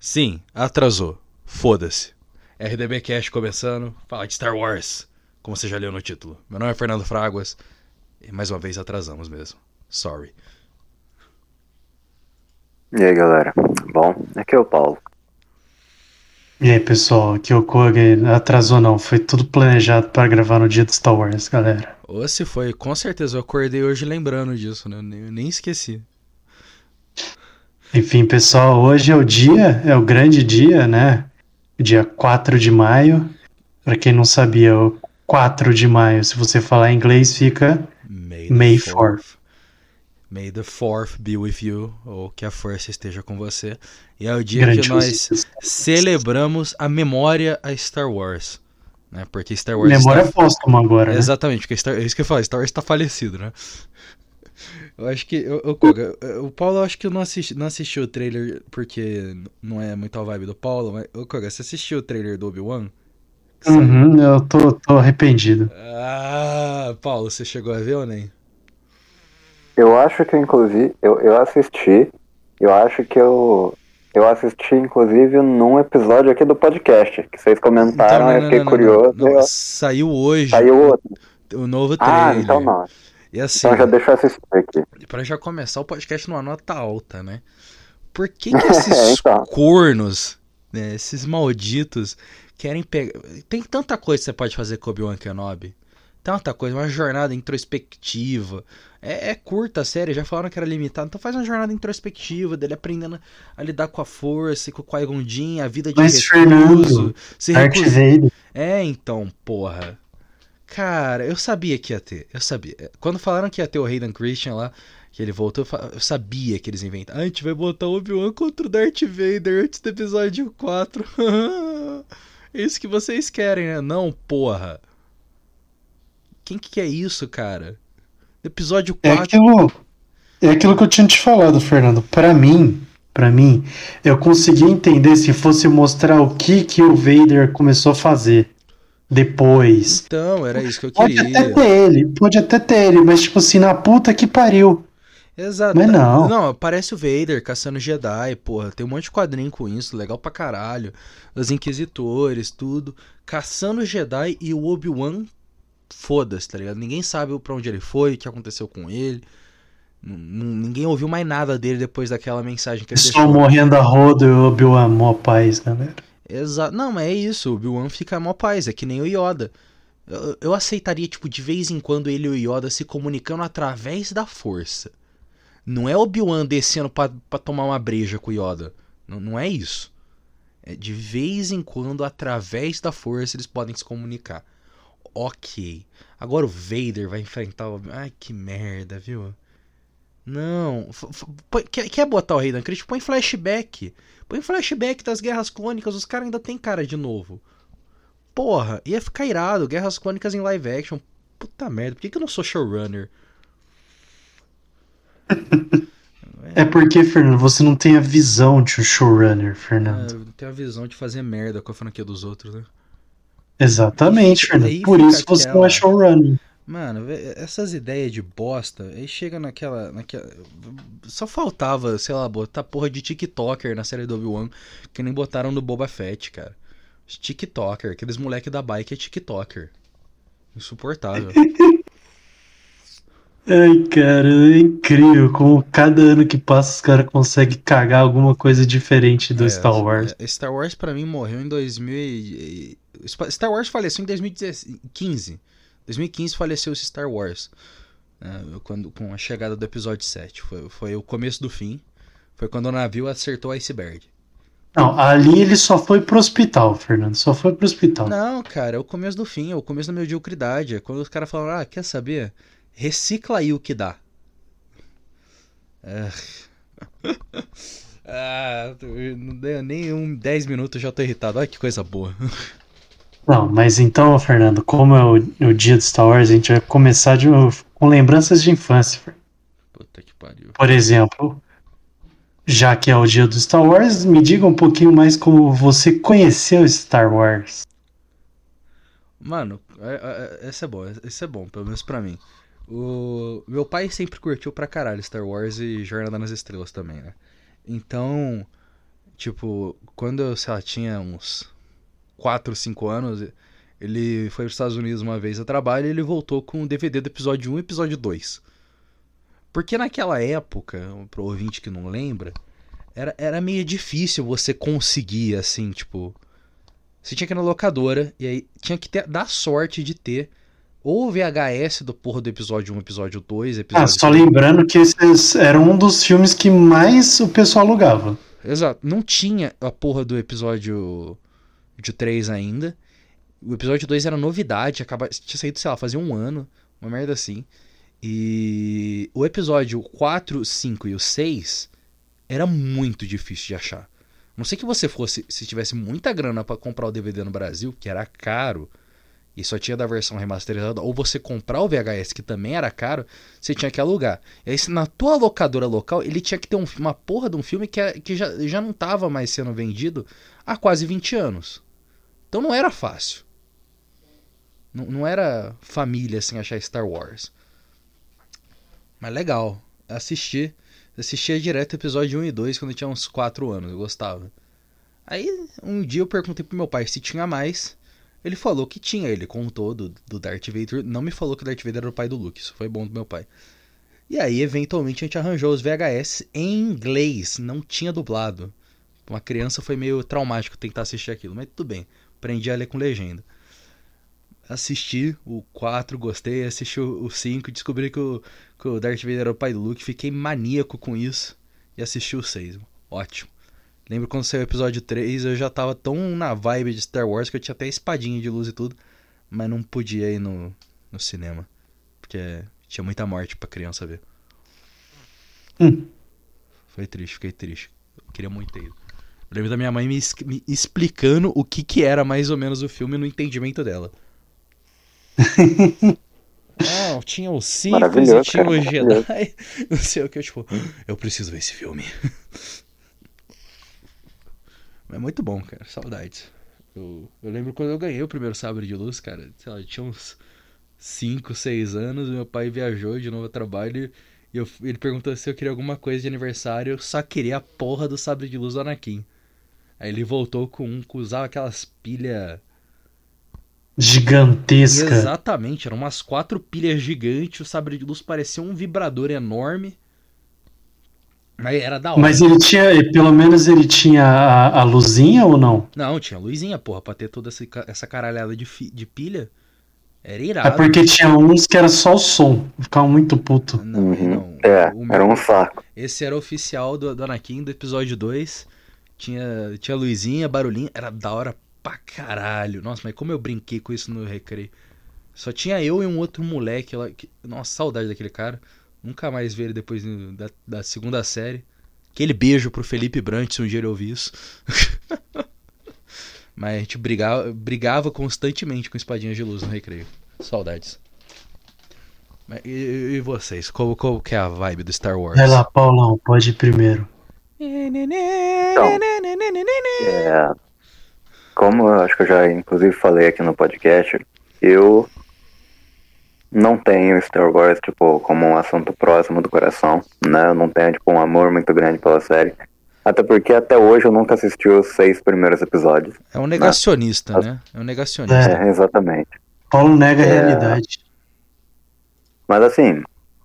Sim, atrasou. Foda-se. RDB Cash começando. Fala de Star Wars. Como você já leu no título. Meu nome é Fernando Fraguas. E mais uma vez atrasamos mesmo. Sorry. E aí galera, bom, aqui é o Paulo. E aí pessoal, aqui é o Kogi. Atrasou não, foi tudo planejado para gravar no dia do Star Wars, galera. Ou se foi, com certeza eu acordei hoje lembrando disso, né? Eu nem esqueci. Enfim, pessoal, hoje é o dia, é o grande dia, né? Dia 4 de maio. Para quem não sabia, o 4 de maio, se você falar em inglês, fica May, May 4th. May the 4th be with you, ou que a força esteja com você. E é o dia que Grande nós coisa. celebramos a memória a Star Wars. Né? Porque Star Wars Memória está... póstuma agora, né? Exatamente, porque Star... é isso que eu falo, Star Wars está falecido, né? Eu acho que. Eu, eu, Koga, o Paulo, eu acho que eu não, assisti, não assistiu o trailer porque não é muito a vibe do Paulo, mas. Ô, Koga, você assistiu o trailer do Obi-Wan? Uhum, eu tô, tô arrependido. Ah, Paulo, você chegou a ver ou nem? Eu acho que inclusive eu, eu assisti, eu acho que eu eu assisti inclusive num episódio aqui do podcast que vocês comentaram, eu fiquei curioso. não, eu- Saiu hoje Saiu outro. o novo trailer. Ah, então não. E assim, Então já deixa eu assistir aqui. pra já começar o podcast numa nota alta, né? Por que, que esses Então. cornos, né, esses malditos, querem pegar. Tem tanta coisa que você pode fazer com Obi-Wan Kenobi. Tanta coisa, uma jornada introspectiva. É, é curta a série, já falaram que era limitada. Então faz uma jornada introspectiva dele aprendendo a lidar com a força, com o Qui-Gon a vida de Mas, recluso. Fernando, se Vader. é, então, porra. Cara, eu sabia que ia ter. Eu sabia. Quando falaram que ia ter o Hayden Christian lá, que ele voltou, eu sabia que eles inventaram. Ah, a gente vai botar o Obi-Wan contra o Darth Vader antes do episódio 4. é isso que vocês querem, né? Não, porra. Quem que quer isso, cara? Episódio É 4. aquilo, é aquilo que eu tinha te falado, Fernando. Pra mim, para mim, eu consegui entender se fosse mostrar o que que o Vader começou a fazer depois. Então, era isso que eu Pode queria. até ter ele, pode até ter ele, mas tipo assim, na puta que pariu. Exato. Mas não. Não, aparece o Vader caçando Jedi, porra. Tem um monte de quadrinho com isso, legal pra caralho. Os Inquisitores, tudo. Caçando Jedi e o Obi-Wan, foda-se, tá ligado? Ninguém sabe pra onde ele foi, o que aconteceu com ele. Ninguém ouviu mais nada dele depois daquela mensagem que ele Pessoal deixou. morrendo a roda e o Obi-Wan mó paz, galera. Exato. Não, mas é isso. O Obi-Wan fica mó paz, é que nem o Yoda. Eu, eu aceitaria, tipo, de vez em quando ele e o Yoda se comunicando através da força. Não é o Obi-Wan descendo pra, pra tomar uma breja com o Yoda. Não, não é isso. É de vez em quando, através da força, eles podem se comunicar. Ok. Agora o Vader vai enfrentar o Ai, que merda, viu? Não. F- quer, quer botar o Hayden Christensen? Põe flashback. Põe flashback das Guerras Clônicas. Os caras ainda tem cara de novo. Porra, ia ficar irado. Guerras Clônicas em live action. Puta merda, por que, que eu não sou showrunner? É porque, Fernando, você não tem a visão de um showrunner, Fernando. Ah, eu tenho a visão de fazer merda com a franquia dos outros, né? Exatamente, Fernando. Por isso você não aquela- é showrunner. Mano, essas ideias de bosta, aí chega naquela, naquela. Só faltava, sei lá, botar porra de TikToker na série do Obi-Wan, que nem botaram no Boba Fett, cara. TikToker, aqueles moleque da bike é TikToker. Insuportável. Ai, cara, é incrível como cada ano que passa os caras conseguem cagar alguma coisa diferente do É, Star Wars. é, Star Wars pra mim morreu em 2000 e... e- Star Wars faleceu em 2015. 2015 faleceu esse Star Wars. né, quando, com a chegada do episódio 7. Foi, foi o começo do fim. Foi quando o navio acertou o iceberg. Não, ali ele só foi pro hospital, Fernando. Só foi pro hospital. Não, cara, é o começo do fim, é o começo da mediocridade. É quando os caras falam, ah, quer saber? Recicla aí o que dá. Ah, ah não deu nem um 10 minutos, já tô irritado. Olha que coisa boa. Não, mas então, Fernando, como é o, o dia do Star Wars, a gente vai começar de, com lembranças de infância. Puta que pariu. Por exemplo, já que é o dia do Star Wars, me diga um pouquinho mais como você conheceu Star Wars. Mano, é- é- esse é bom, esse é bom, pelo menos pra mim. O meu pai sempre curtiu pra caralho Star Wars e Jornada nas Estrelas também, né? Então, Tipo, quando eu, sei lá, tinha uns 4, 5 anos, ele foi para os Estados Unidos uma vez a trabalho e ele voltou com o DVD do episódio 1 e episódio 2. Porque naquela época, pro ouvinte que não lembra, era, era meio difícil você conseguir, assim, tipo. Você tinha que ir na locadora e aí tinha que ter, dar sorte de ter ou o VHS do porra do episódio 1, episódio 2, episódio Ah, só lembrando que esses eram um dos filmes que mais o pessoal alugava. Exato. Não tinha a porra do episódio de 3 ainda. O episódio 2 era novidade, acaba... tinha saído, sei lá, fazia um ano, uma merda assim. E o episódio 4, 5 e o 6 era muito difícil de achar. Não sei que você fosse, se tivesse muita grana para comprar o DVD no Brasil, que era caro, e só tinha da versão remasterizada, ou você comprar o VHS, que também era caro, você tinha que alugar. E aí, na tua locadora local, ele tinha que ter um, uma porra de um filme que, é, que já, já não estava mais sendo vendido há quase 20 anos. Então não era fácil. Não, não era família assim achar Star Wars. Mas legal. Assisti. Assistia direto episódio 1 e 2 quando eu tinha uns 4 anos. Eu gostava. Aí um dia eu perguntei pro meu pai se tinha mais. Ele falou que tinha. Ele contou do, do Darth Vader. Não me falou que o Darth Vader era o pai do Luke. Isso foi bom do meu pai. E aí, eventualmente, a gente arranjou os VHS em inglês. Não tinha dublado. Uma criança foi meio traumático tentar assistir aquilo. Mas tudo bem. Aprendi a ler com legenda assisti o 4, gostei, assisti o 5, descobri que o, que o Darth Vader era o pai do Luke, fiquei maníaco com isso e assisti o 6. Ótimo. Lembro quando saiu o episódio 3, eu já tava tão na vibe de Star Wars que eu tinha até espadinha de luz e tudo, mas não podia ir no, no cinema, porque tinha muita morte pra criança ver. Hum. Foi triste, fiquei triste. Eu queria muito ter ido. Eu lembro da minha mãe me, me explicando o que, que era mais ou menos o filme no entendimento dela. Não, tinha os Sith e tinha os Jedi. Não sei o que, eu, tipo, eu preciso ver esse filme. É muito bom, cara. Saudades. Eu, eu lembro quando eu ganhei o primeiro sabre de luz, cara. Sei lá, eu tinha uns 5, 6 anos. Meu pai viajou de novo a trabalho. E eu, ele perguntou se eu queria alguma coisa de aniversário. Eu só queria a porra do sabre de luz do Anakin. Aí ele voltou com um que usava aquelas pilhas gigantesca. Exatamente, eram umas quatro pilhas gigantes, o sabre de luz parecia um vibrador enorme. Mas era da hora. Mas ele tinha, pelo menos ele tinha a, a luzinha ou não? Não, tinha luzinha, porra, pra ter toda essa, essa caralhada de, fi, de pilha. Era irado. É porque tinha uns que era só o som, ficava muito puto. Não, Uhum. não. É, O meu- era um saco. Esse era oficial do, do Anakin do episódio 2. Tinha, tinha luzinha, barulhinho, era da hora pra caralho. Nossa, mas como eu brinquei com isso no recreio. Só tinha eu e um outro moleque lá. Que, nossa, saudade daquele cara. Nunca mais vi ele depois da, da segunda série. Aquele beijo pro Felipe Brant, se um dia ele ouvir isso. mas a gente brigava, brigava constantemente com espadinhas de luz no recreio. Saudades. E, e vocês? Qual, qual que é a vibe do Star Wars? Vai lá, Paulão, pode ir primeiro. É, como eu acho que eu já inclusive falei aqui no podcast, eu não tenho Star Wars tipo como um assunto próximo do coração, né? Eu não tenho tipo um amor muito grande pela série. Até porque até hoje eu nunca assisti os seis primeiros episódios. É um negacionista, né? É um negacionista. É, exatamente. Paulo nega a É. realidade. Mas assim,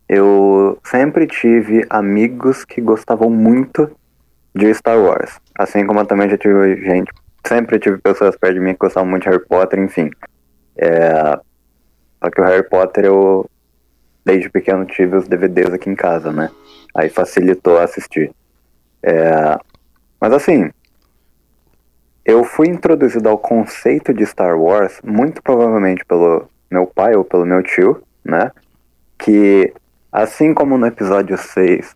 eu sempre tive amigos que gostavam muito de Star Wars. Assim como eu também já tive gente, sempre tive pessoas perto de mim que gostavam muito de Harry Potter, enfim. É, só que o Harry Potter eu, desde pequeno, tive os DVDs aqui em casa, né? Aí facilitou assistir. É, mas assim, eu fui introduzido ao conceito de Star Wars muito provavelmente pelo meu pai ou pelo meu tio, né? Que assim como no episódio 6,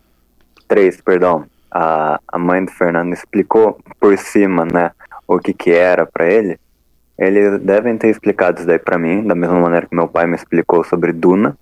3, perdão, a, a mãe do Fernando explicou por cima, né, o que que era pra ele, eles devem ter explicado isso daí pra mim, da mesma maneira que meu pai me explicou sobre Duna.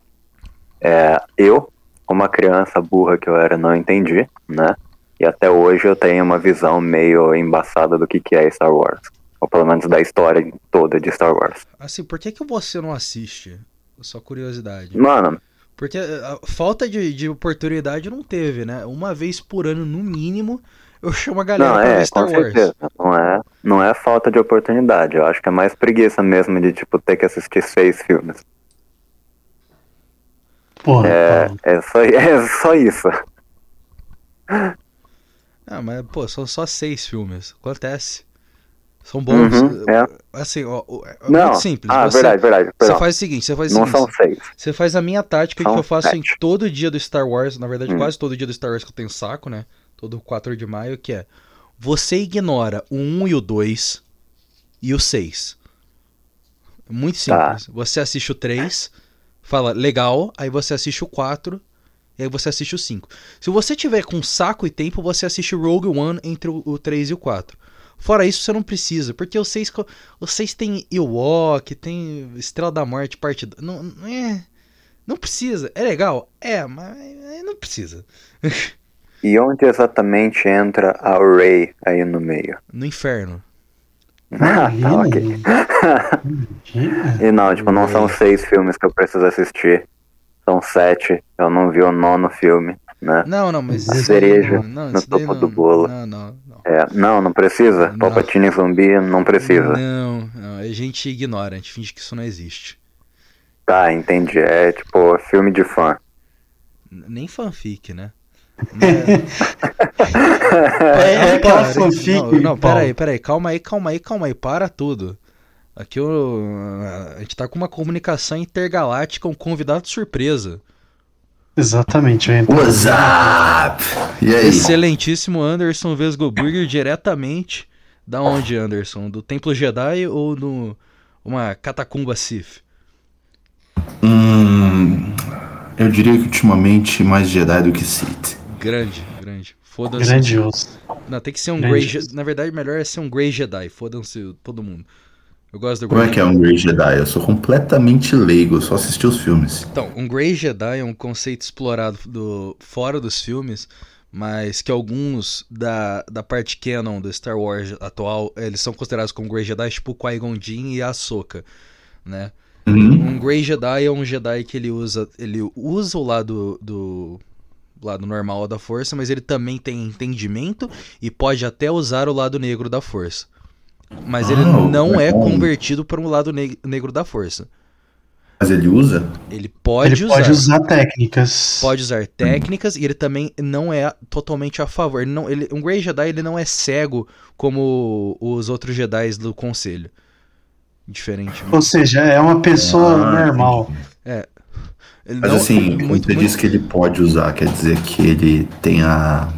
É, eu, como uma criança burra que eu era, não entendi, né? E até hoje eu tenho uma visão meio embaçada do que que é Star Wars. Ou pelo menos da história toda de Star Wars. Assim, por que, que você não assiste? Só curiosidade. Mano, Porque a falta de, de oportunidade não teve, né? Uma vez por ano, no mínimo, eu chamo a galera Não, pra é, ver Star com Wars. certeza. Não é, não é falta de oportunidade. Eu acho que é mais preguiça mesmo de, tipo, ter que assistir seis filmes. Porra, É, Paulo. é, só, é só isso. Ah, mas, pô, são só seis filmes. Acontece. São bons. Uhum, é. Assim, ó, ó, é Não. muito simples. Ah, você, verdade, verdade. você Perdão. faz o seguinte, você faz Não seguinte. são seis. Você faz a minha tática que São eu faço em sete. todo dia do Star Wars, na verdade, Hum. quase todo dia do Star Wars que eu tenho saco, né? Todo 4 de maio, que é você ignora o 1 e o 2 e o 6. Muito Tá. simples. Você assiste o 3, fala legal, aí você assiste o 4 e aí você assiste o 5. Se você tiver com saco e tempo, você assiste o Rogue One entre o, o 3 e o 4. Fora isso, você não precisa, porque o 6, co- o 6 tem Ewok, tem Estrela da Morte, parte 2. Não, não é. Não precisa. É legal? É, mas não precisa. E onde exatamente entra a Ray aí no meio? No inferno. Ah, tá, ok. E não, tipo, não são seis filmes que eu preciso assistir. São sete. Eu não vi o nono filme, né? Não, não, mas. A cereja não, no isso daí topo não- do bolo. Não, não, não. É, não, não precisa. Não. Palpatine zumbi não precisa. Não, não, a gente ignora, a gente finge que isso não existe. Tá, entendi. É tipo filme de fã. Nem fanfic, né? É, é aquela Para, fanfic. Não, não peraí, peraí, calma aí, calma aí, calma aí, para tudo. Aqui eu, a gente tá com uma comunicação intergaláctica, um convidado surpresa. Exatamente, eu entro. What's up? E aí? Excelentíssimo Anderson Vesgoburger, diretamente da onde, Anderson? Do Templo Jedi ou do uma catacumba Sith? Hum, eu diria que ultimamente mais Jedi do que Sith. Grande, grande. Foda-se. Grandioso. Não, tem que ser um Grande. Grey Jedi. Na verdade, melhor é ser um Grey Jedi. Foda-se todo mundo. Eu gosto do Como Grey é que é um Grey Jedi? Eu sou completamente leigo, eu só assisti os filmes. Então, um Grey Jedi é um conceito explorado do, fora dos filmes, mas que alguns da, da parte canon do Star Wars atual, eles são considerados como Grey Jedi, tipo Qui-Gon Jinn e Ahsoka, né? Uhum. Um Grey Jedi é um Jedi que ele usa, ele usa o lado do lado normal da força, mas ele também tem entendimento e pode até usar o lado negro da força. Mas ele Ah, não é convertido para um lado neg- negro da força. Mas ele usa? Ele pode Ele usar. pode usar técnicas. pode usar técnicas e ele também não é totalmente a favor. Ele não, ele, um Grey Jedi ele não é cego como os outros Jedi do Conselho. Diferente. Ou seja, é uma pessoa Ah, normal. Ele Mas não- assim, quando muito, você muito- diz que ele pode usar, quer dizer que ele tem a.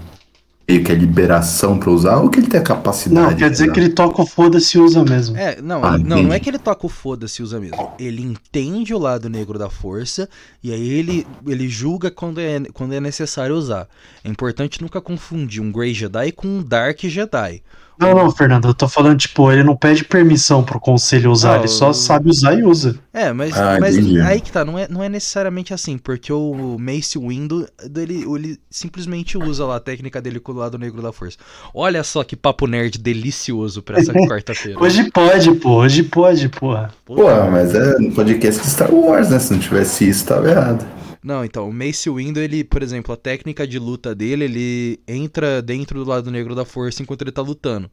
meio que a liberação pra usar ou que ele tem a capacidade? Não, quer de dizer que ele toca o foda-se e usa mesmo. É, não, Ah, não, não é que ele toca o foda-se e usa mesmo. Ele entende o lado negro da força e aí ele, ele julga quando é, quando é necessário usar. É importante nunca confundir um Grey Jedi com um Dark Jedi. Não, não, Fernando, eu tô falando, tipo, ele não pede permissão pro conselho usar, Ah, ele só sabe usar e usa. É, mas, Ah, mas aí que tá, não é, não é necessariamente assim, porque o Mace Windu, ele, ele simplesmente usa lá a técnica dele com o lado negro da força. Olha só que papo nerd delicioso pra essa quarta-feira. Hoje pode, pô, hoje pode, porra. Pô, mas é no podcast de Star Wars, né? Se não tivesse isso, tava errado. Não, então, o Mace Windu, ele, por exemplo, a técnica de luta dele, ele entra dentro do lado negro da força enquanto ele tá lutando.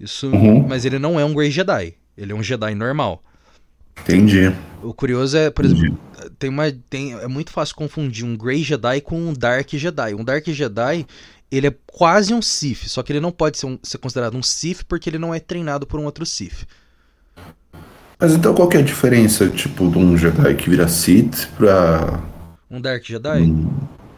Isso, Uhum. mas ele não é um Grey Jedi, ele é um Jedi normal. Entendi. O curioso é, por Entendi. exemplo, tem uma tem é muito fácil confundir um Grey Jedi com um Dark Jedi. Um Dark Jedi, ele é quase um Sith, só que ele não pode ser, um- ser considerado um Sith porque ele não é treinado por um outro Sith. Mas então qual que é a diferença, tipo, de um Jedi que vira Sith pra Um Dark Jedi? um,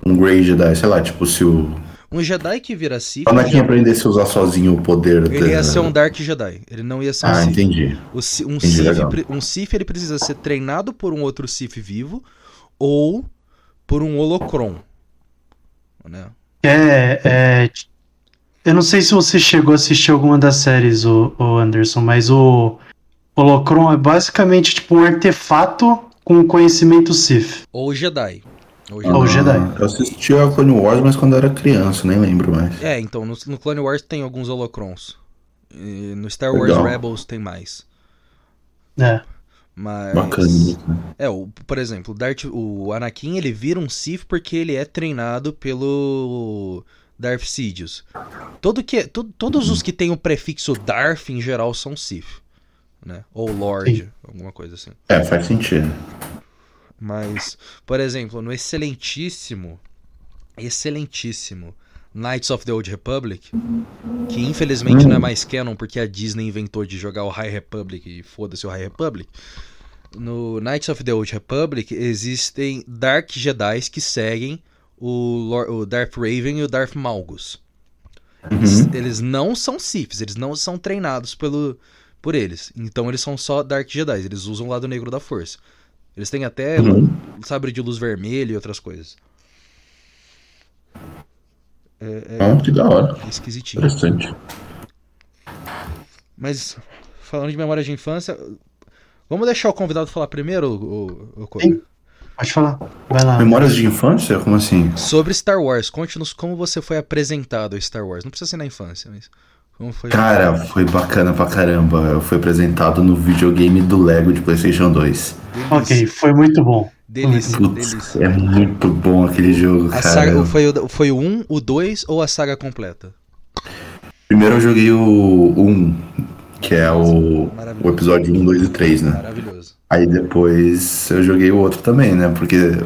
um Grey Jedi? Sei lá, tipo, se o Um Jedi que vira Sith, o Anakin aprendesse a usar sozinho o poder ele ia da- ser um Dark Jedi. Ele não ia ser um Ah, Sith. entendi. O um, Entendi, Sith, um Sith ele precisa ser treinado por um outro Sith vivo ou por um Holocron. Né? É, é. Eu não sei se você chegou a assistir alguma das séries, o, o Anderson, mas o Holocron é basicamente tipo um artefato com conhecimento Sith. Ou Jedi. Ou Ou Jedi. Jedi. Eu assisti a Clone Wars, mas quando eu era criança, nem lembro mais. É, então, no, no Clone Wars tem alguns holocrons. E no Star Wars Legal. Rebels tem mais. É. Mas. Bacana. É, o, por exemplo, o, Darth, o Anakin ele vira um Sith porque ele é treinado pelo Darth Sidious. Todo que, to, todos os que têm o prefixo Darth em geral são Sith, né? Ou Lord, Sim. alguma coisa assim. É, faz sentido. Mas, por exemplo, no excelentíssimo, excelentíssimo Knights of the Old Republic, que infelizmente não é mais canon porque a Disney inventou de jogar o High Republic e foda-se o High Republic. No Knights of the Old Republic existem Dark Jedi que seguem o, Lor- o Darth Raven e o Darth Malgus. Eles, eles não são Siths, eles não são treinados pelo, por eles. Então eles são só Dark Jedi, eles usam o lado negro da força. Eles têm até Uhum. sabre de luz vermelho e outras coisas. É, Ah, que da hora. é esquisitinho. Interessante. Mas, falando de memória de infância, vamos deixar o convidado falar primeiro, o, o, o- Sim. Pode falar. Vai lá. Memórias de infância? Como assim? Sobre Star Wars. Conte-nos como você foi apresentado a Star Wars. Não precisa ser na infância, mas como foi. Cara, foi bacana pra caramba. Eu fui apresentado no videogame do Lego de PlayStation 2. Ok, foi muito bom. Delícia, Putz, delícia. é muito bom aquele jogo, A cara. saga, foi, o, foi o 1, o 2 ou a saga completa? Primeiro eu joguei o 1, que é o, o episódio 1, 2 e 3, né? Maravilhoso. Aí depois eu joguei o outro também, né? Porque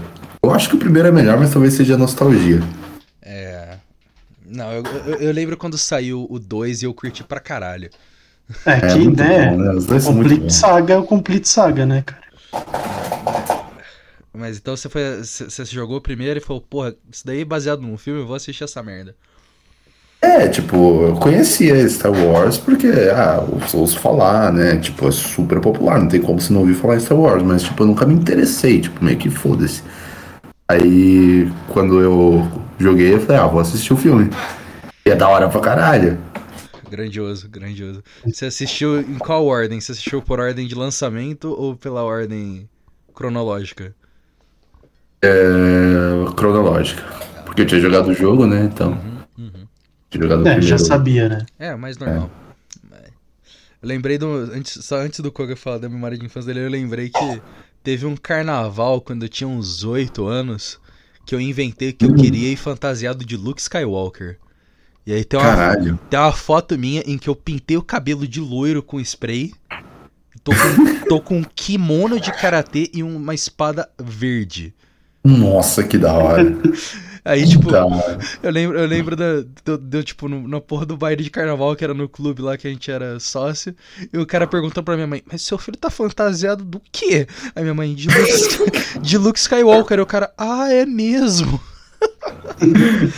eu acho que o primeiro é melhor, mas talvez seja nostalgia. É. Não, eu, eu, eu lembro quando saiu o 2 e eu curti pra caralho. É, É que muito né, bom, né? Os dois Complete. Saga é o Complete Saga, né, cara? Mas então você foi. Você jogou primeiro e falou, porra, isso daí é baseado num filme, eu vou assistir essa merda. É, tipo, eu conhecia Star Wars porque, ah, eu ouço falar, né? Tipo, é super popular, não tem como você não ouvir falar em Star Wars, mas, tipo, eu nunca me interessei, tipo, meio que foda-se. Aí, quando eu joguei, eu falei, ah, vou assistir o filme. E é da hora pra caralho. Grandioso, grandioso. Você assistiu em qual ordem? Você assistiu por ordem de lançamento ou pela ordem cronológica? É, cronológica. Porque eu tinha jogado o jogo, né? Então, Uhum, uhum. tinha jogado o É, primeiro. já sabia, né? É, mais normal. Eu lembrei do. Antes, só antes do Koga falar da memória de infância dele, eu lembrei que teve um carnaval quando eu tinha uns 8 anos que eu inventei que eu queria ir fantasiado de Luke Skywalker. E aí tem uma, Caralho. tem uma foto minha em que eu pintei o cabelo de loiro com spray. Tô com, tô com um kimono de karatê e uma espada verde. Nossa, que da hora. Aí, tipo, hora. eu lembro, eu lembro da, do, do, tipo, no, na porra do baile de carnaval, que era no clube lá que a gente era sócio, e o cara perguntou pra minha mãe, mas seu filho tá fantasiado do quê? Aí minha mãe, de Luke, de Luke Skywalker, e o cara, ah, é mesmo?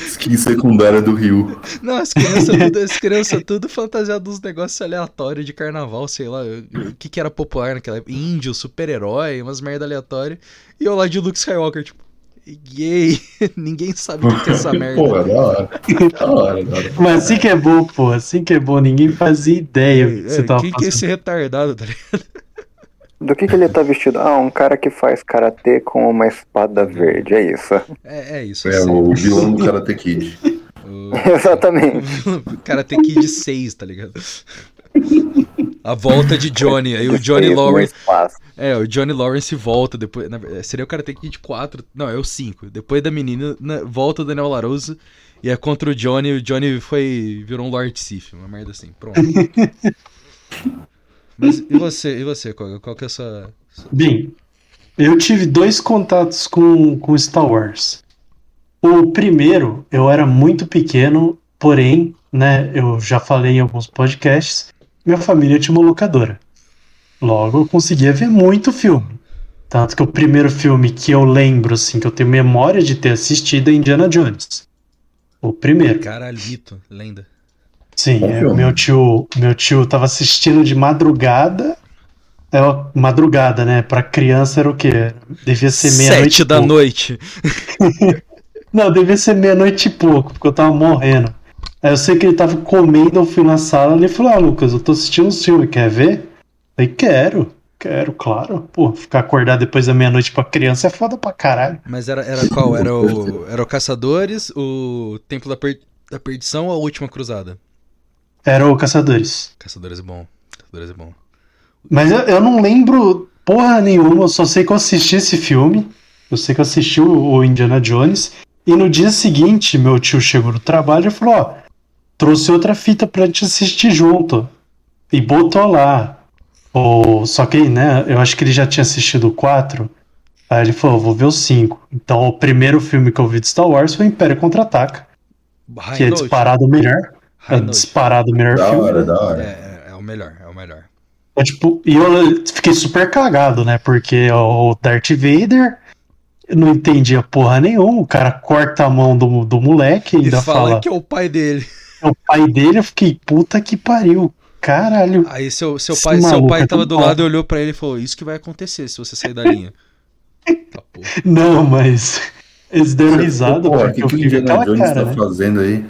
Skin secundária do Rio. Não, as crianças tudo, as crianças tudo fantasiado dos negócios aleatórios de carnaval, sei lá, o que que era popular naquela época, índio, super-herói, umas merda aleatórias, e eu lá de Luke Skywalker, tipo, gay, ninguém sabe o que é essa merda. Pô, da hora. Da hora, da hora. Mas assim que é bom, pô, assim que é bom, ninguém fazia ideia do que você É, tava quem que é esse retardado, tá ligado? Do que, que ele tá vestido? Ah, um cara que faz karatê com uma espada verde, é isso. É, é isso. É assim. o vilão do Karate Kid. O- Exatamente. Ir de 6, tá ligado? A volta de Johnny. Aí o Johnny Feio, Lawrence. É, o Johnny Lawrence volta depois. na seria o cara tem que ir de 4. Não, é o 5. Depois da menina, na- volta o Daniel Laruso. E é contra o Johnny. O Johnny foi. virou um Lord Sif. Uma merda assim. Pronto. Mas e você, e você, Koga? Qual que é a sua. Bem, eu tive dois contatos com, com Star Wars. O primeiro, eu era muito pequeno, porém, né, eu já falei em alguns podcasts, minha família tinha uma locadora. Logo, eu conseguia ver muito filme. Tanto que o primeiro filme que eu lembro, assim, que eu tenho memória de ter assistido é Indiana Jones. O primeiro. Caralho, mito, lenda. Sim, é, meu tio, meu tio tava assistindo de madrugada. É, madrugada, né? Pra criança era o quê? Devia ser meia-noite. Sete e da pouco. noite. Não, devia ser meia-noite e pouco, porque eu tava morrendo. Aí eu sei que ele tava comendo, eu fui na sala e ele falou: Ah, Lucas, eu tô assistindo um filme, quer ver? Eu falei, quero, quero, claro. Pô, ficar acordado depois da meia-noite pra criança é foda pra caralho. Mas era, era qual? Era o, era o Caçadores, o Templo da, Per- da Perdição ou a Última Cruzada? Era o Caçadores. Caçadores é bom. Caçadores é bom. Mas eu, eu não lembro porra nenhuma, eu só sei que eu assisti esse filme. Eu sei que eu assisti o, o Indiana Jones. E no dia seguinte, meu tio chegou no trabalho e falou: Ó, trouxe outra fita pra gente assistir junto. E botou lá. O... Só que, né, eu acho que ele já tinha assistido o 4. Aí ele falou: vou ver o 5. Então o primeiro filme que eu vi de Star Wars foi Império Contra-Ataca, que é disparado o melhor. É disparado o melhor Da filme. hora, da hora. É, é, é o melhor, é o melhor. É, tipo, e eu fiquei super cagado, né? Porque o Darth Vader eu não entendia porra nenhuma. O cara corta a mão do, do moleque e E ainda fala, fala que é o pai dele. É o pai dele. Eu fiquei, puta que pariu. Caralho. Aí seu, seu pai, seu pai é tava do lado e olhou pra ele e falou: Isso que vai acontecer se você sair da linha. Tá, porra. Não, mas eles deram risada Pô, o porque que, eu que o fiquei aquela Jones cara, tá né? fazendo aí?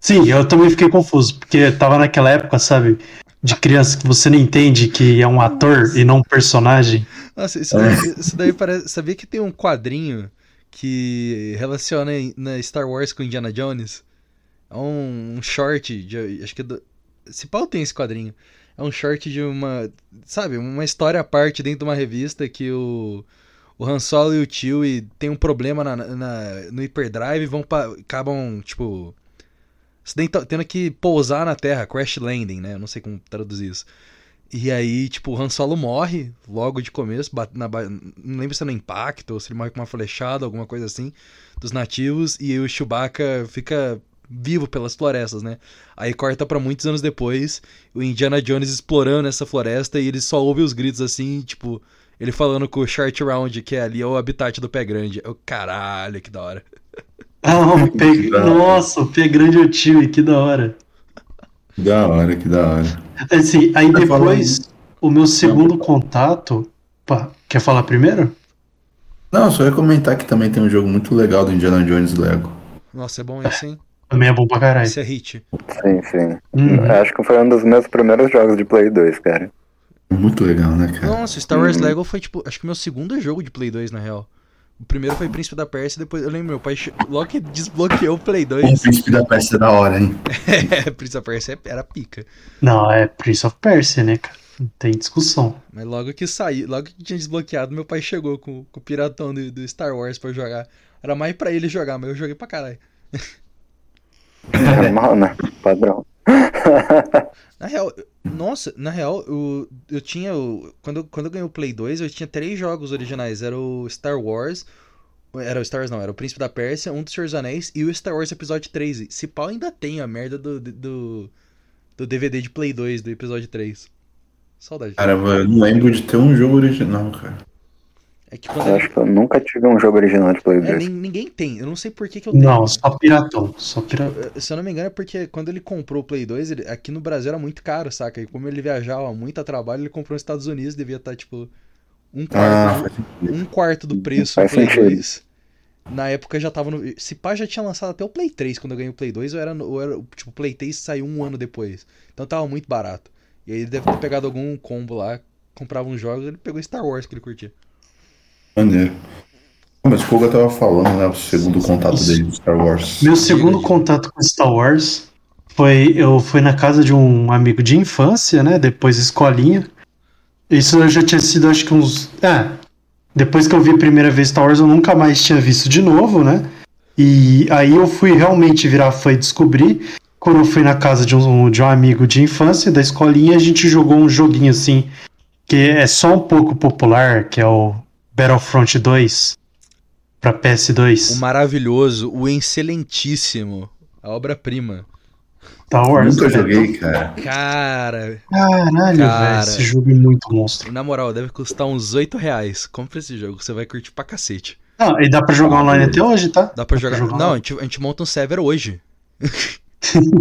Sim, eu também fiquei confuso, porque tava naquela época, sabe, de criança que você não entende que é um ator e não um personagem. Nossa, isso daí, isso daí parece. Sabia que tem um quadrinho que relaciona na Star Wars com Indiana Jones? É um, um short de. Acho que é do. Se tem esse quadrinho. É um short de uma. Sabe, uma história à parte dentro de uma revista que o. O Han Solo e o Chewie tem um problema na, na- no hyperdrive e vão pa, acabam, tipo. Tendo que pousar na Terra, crash landing, né? Eu não sei como traduzir isso. E aí, tipo, o Han Solo morre logo de começo, na não lembro se é no impacto ou se ele morre com uma flechada, alguma coisa assim, dos nativos, e o Chewbacca fica vivo pelas florestas, né? Aí corta pra muitos anos depois, o Indiana Jones explorando essa floresta e ele só ouve os gritos assim, tipo, ele falando com o Short Round, que é ali é o habitat do pé grande. Eu, caralho, que da hora. Ah. Nossa, o P grande é o tio, que da hora. Que da hora, que da hora. Assim, aí Tá depois, o meu segundo contato. Pá, quer falar primeiro? Não, só ia comentar que também tem um jogo muito legal do Indiana Jones Lego. Nossa, é bom esse, hein? Também é bom pra caralho. Esse é hit. Sim, sim. Uhum. Acho que foi um dos meus primeiros jogos de Play 2, cara. Muito legal, né, cara? Nossa, Star Wars Uhum. Lego foi, tipo, acho que o meu segundo jogo de Play 2, na real. O primeiro foi Príncipe da Pérsia, depois eu lembro, meu pai, logo que desbloqueou o Play O 2, Príncipe da Pérsia é da hora, hein? é, Príncipe da Pérsia era pica. Não, é Prince of Persia, né, cara? Não tem discussão. Mas logo que saiu, logo que tinha desbloqueado, meu pai chegou com, com o piratão do, do Star Wars pra eu jogar. Era mais pra ele jogar, mas eu joguei pra caralho. Normal, né? Padrão. Na real, nossa, na real, eu, eu tinha. o- Quando, eu- quando eu ganhei o Play 2, eu tinha três jogos originais. Era o Star Wars. Era o Star Wars, não, era o Príncipe da Pérsia, um dos Senhor dos Anéis e o Star Wars Episódio 3. E Se pau ainda tem a merda do, do, do DVD de Play 2 do episódio 3. Saudade. Caramba, eu não lembro de ter um jogo original, cara. É que quando Eu acho que eu nunca tive um jogo original de Play é, 2. nin- ninguém tem. Eu não sei por que, que eu tenho. Não, só piratão. Só piratão. Se eu não me engano, é porque quando ele comprou o Play 2, ele- aqui no Brasil era muito caro, saca? E como ele viajava muito a trabalho, ele comprou nos Estados Unidos, devia estar, tipo, um Ah, quarto, sentido. um quarto do preço do Play sentido. 2. Na época já tava no. Se pá, já tinha lançado até o Play 3 quando eu ganhei o Play 2, ou era, ou era tipo, o Play 3 saiu um ano depois. Então tava muito barato. E aí ele deve ter pegado algum combo lá, comprava uns jogos, ele pegou Star Wars que ele curtia. Maneiro. Mas o Koga tava falando, né? O segundo contato dele do Star Wars. Meu segundo contato com Star Wars foi eu fui na casa de um amigo de infância, né? Depois escolinha. Isso eu já tinha sido acho que uns, é, depois que eu vi a primeira vez Star Wars eu nunca mais tinha visto de novo, né? E aí eu fui realmente virar fã e descobrir quando eu fui na casa de um, de um amigo de infância da escolinha, a gente jogou um joguinho assim que é só um pouco popular, que é o Battlefront 2 para PS2. O maravilhoso, o excelentíssimo, a obra-prima. Star Wars. Nunca joguei, cara. Cara, Caralho, Cara. velho, esse jogo é muito monstro. na moral, deve custar uns 8 reais. Compre esse jogo, você vai curtir pra cacete. Não, e dá pra jogar online até hoje, tá? Dá pra jogar. Não, a gente, a gente monta um server hoje.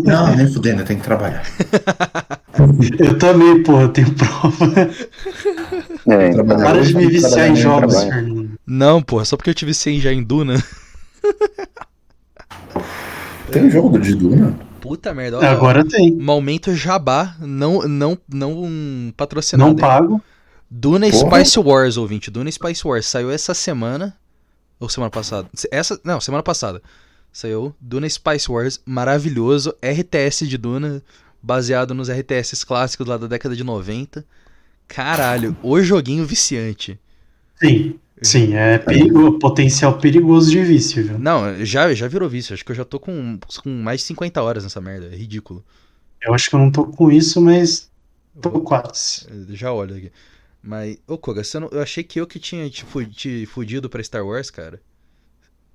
Não, nem fudendo, eu tenho que trabalhar. Eu também, porra, eu tenho prova. É, Para de me viciar em jogos. Fernando. Não, porra, só porque eu tive 100 já em Duna. Tem um jogo do de Duna? Puta merda. ó, Agora tem. Momento jabá, não, não, não patrocinado. Não hein? pago. Duna Porra. Spice Wars, ouvinte. Duna Spice Wars saiu essa semana. Ou semana passada? Essa, não, semana passada. Saiu Duna Spice Wars, maravilhoso. RTS de Duna, baseado nos RTS clássicos lá da década de 90. Caralho, o joguinho viciante. Sim. Sim, é perigo, potencial perigoso de vício, viu? Não, já, já virou vício. Acho que eu já tô com, com mais de 50 horas nessa merda. É ridículo. Eu acho que eu não tô com isso, mas tô quase. Eu Já olho aqui. Mas, ô Koga, não- eu achei que eu que tinha te, te fudido pra Star Wars, cara.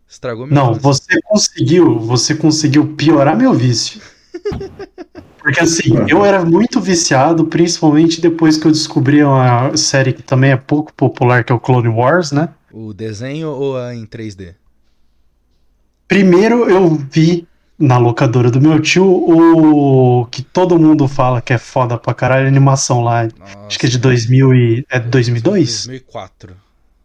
Estragou minha Não, você conseguiu, você conseguiu piorar meu vício. Porque assim, eu era muito viciado, principalmente depois que eu descobri uma série que também é pouco popular, que é o Clone Wars, né? O desenho ou a em 3D? Primeiro eu vi na locadora do meu tio o que todo mundo fala que é foda pra caralho, a animação lá. Nossa, Acho que é de 2000 e... É de 2002? 2004.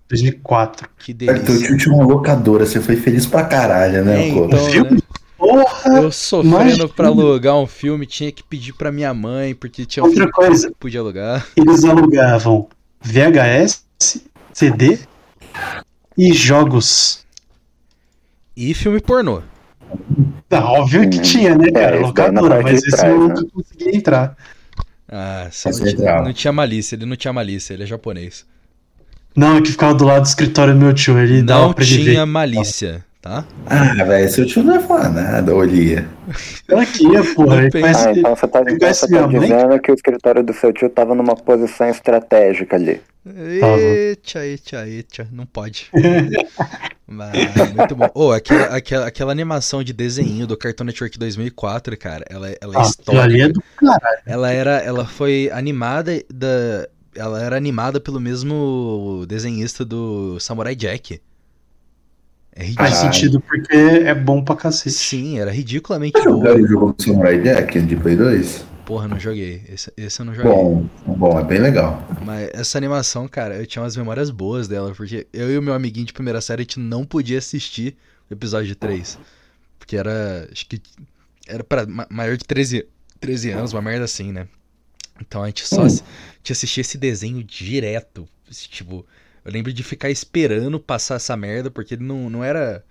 2004. Que Cara, teu delícia. tio tinha uma locadora, você foi feliz pra caralho, né, É, pô? então, Viu? né? Porra! Eu sofrendo pra alugar um filme, tinha que pedir pra minha mãe, porque tinha um Outra filme coisa, que podia alugar. eles alugavam VHS, CD e jogos. E filme pornô. Tá, óbvio que Hum, tinha, né, é, cara? na Locadora, mas esse trás, eu né? nunca consegui entrar. Ah, Essa não, é tinha, não tinha malícia, ele não tinha malícia, ele é japonês. Não, é que ficava do lado do escritório do meu tio, ele Não tinha malícia, tá? Ah, velho, seu tio não ia falar nada, olha. Ela porra. conhece- Ah, então você tá, então você tá dizendo que o escritório do seu tio tava numa posição estratégica ali. Eita, eita, eita, não pode. Mas, muito bom. Ô, aquela, aquela, aquela animação de desenho do Cartoon Network 2004, cara, ela, é- ela é Ah, ali é histórica. do caralho. Ela era, ela foi animada da, ela era animada pelo mesmo desenhista do Samurai Jack. É ridículo. Faz sentido porque é bom pra cacete. Sim, era ridiculamente Você boa. jogaram o jogo do Samurai Jack de Play 2? Porra, não joguei. Esse, esse eu não joguei. Bom, bom, é bem legal. Mas essa animação, cara, eu tinha umas memórias boas dela, porque eu e o meu amiguinho de primeira série, a gente não podia assistir o episódio 3. Porque era. Acho que. Era pra ma- maior de 13, 13 anos, uma merda assim, né? Então a gente só Hum. assi- tinha assistir esse desenho direto. Tipo, eu lembro de ficar esperando passar essa merda, porque ele não, não era.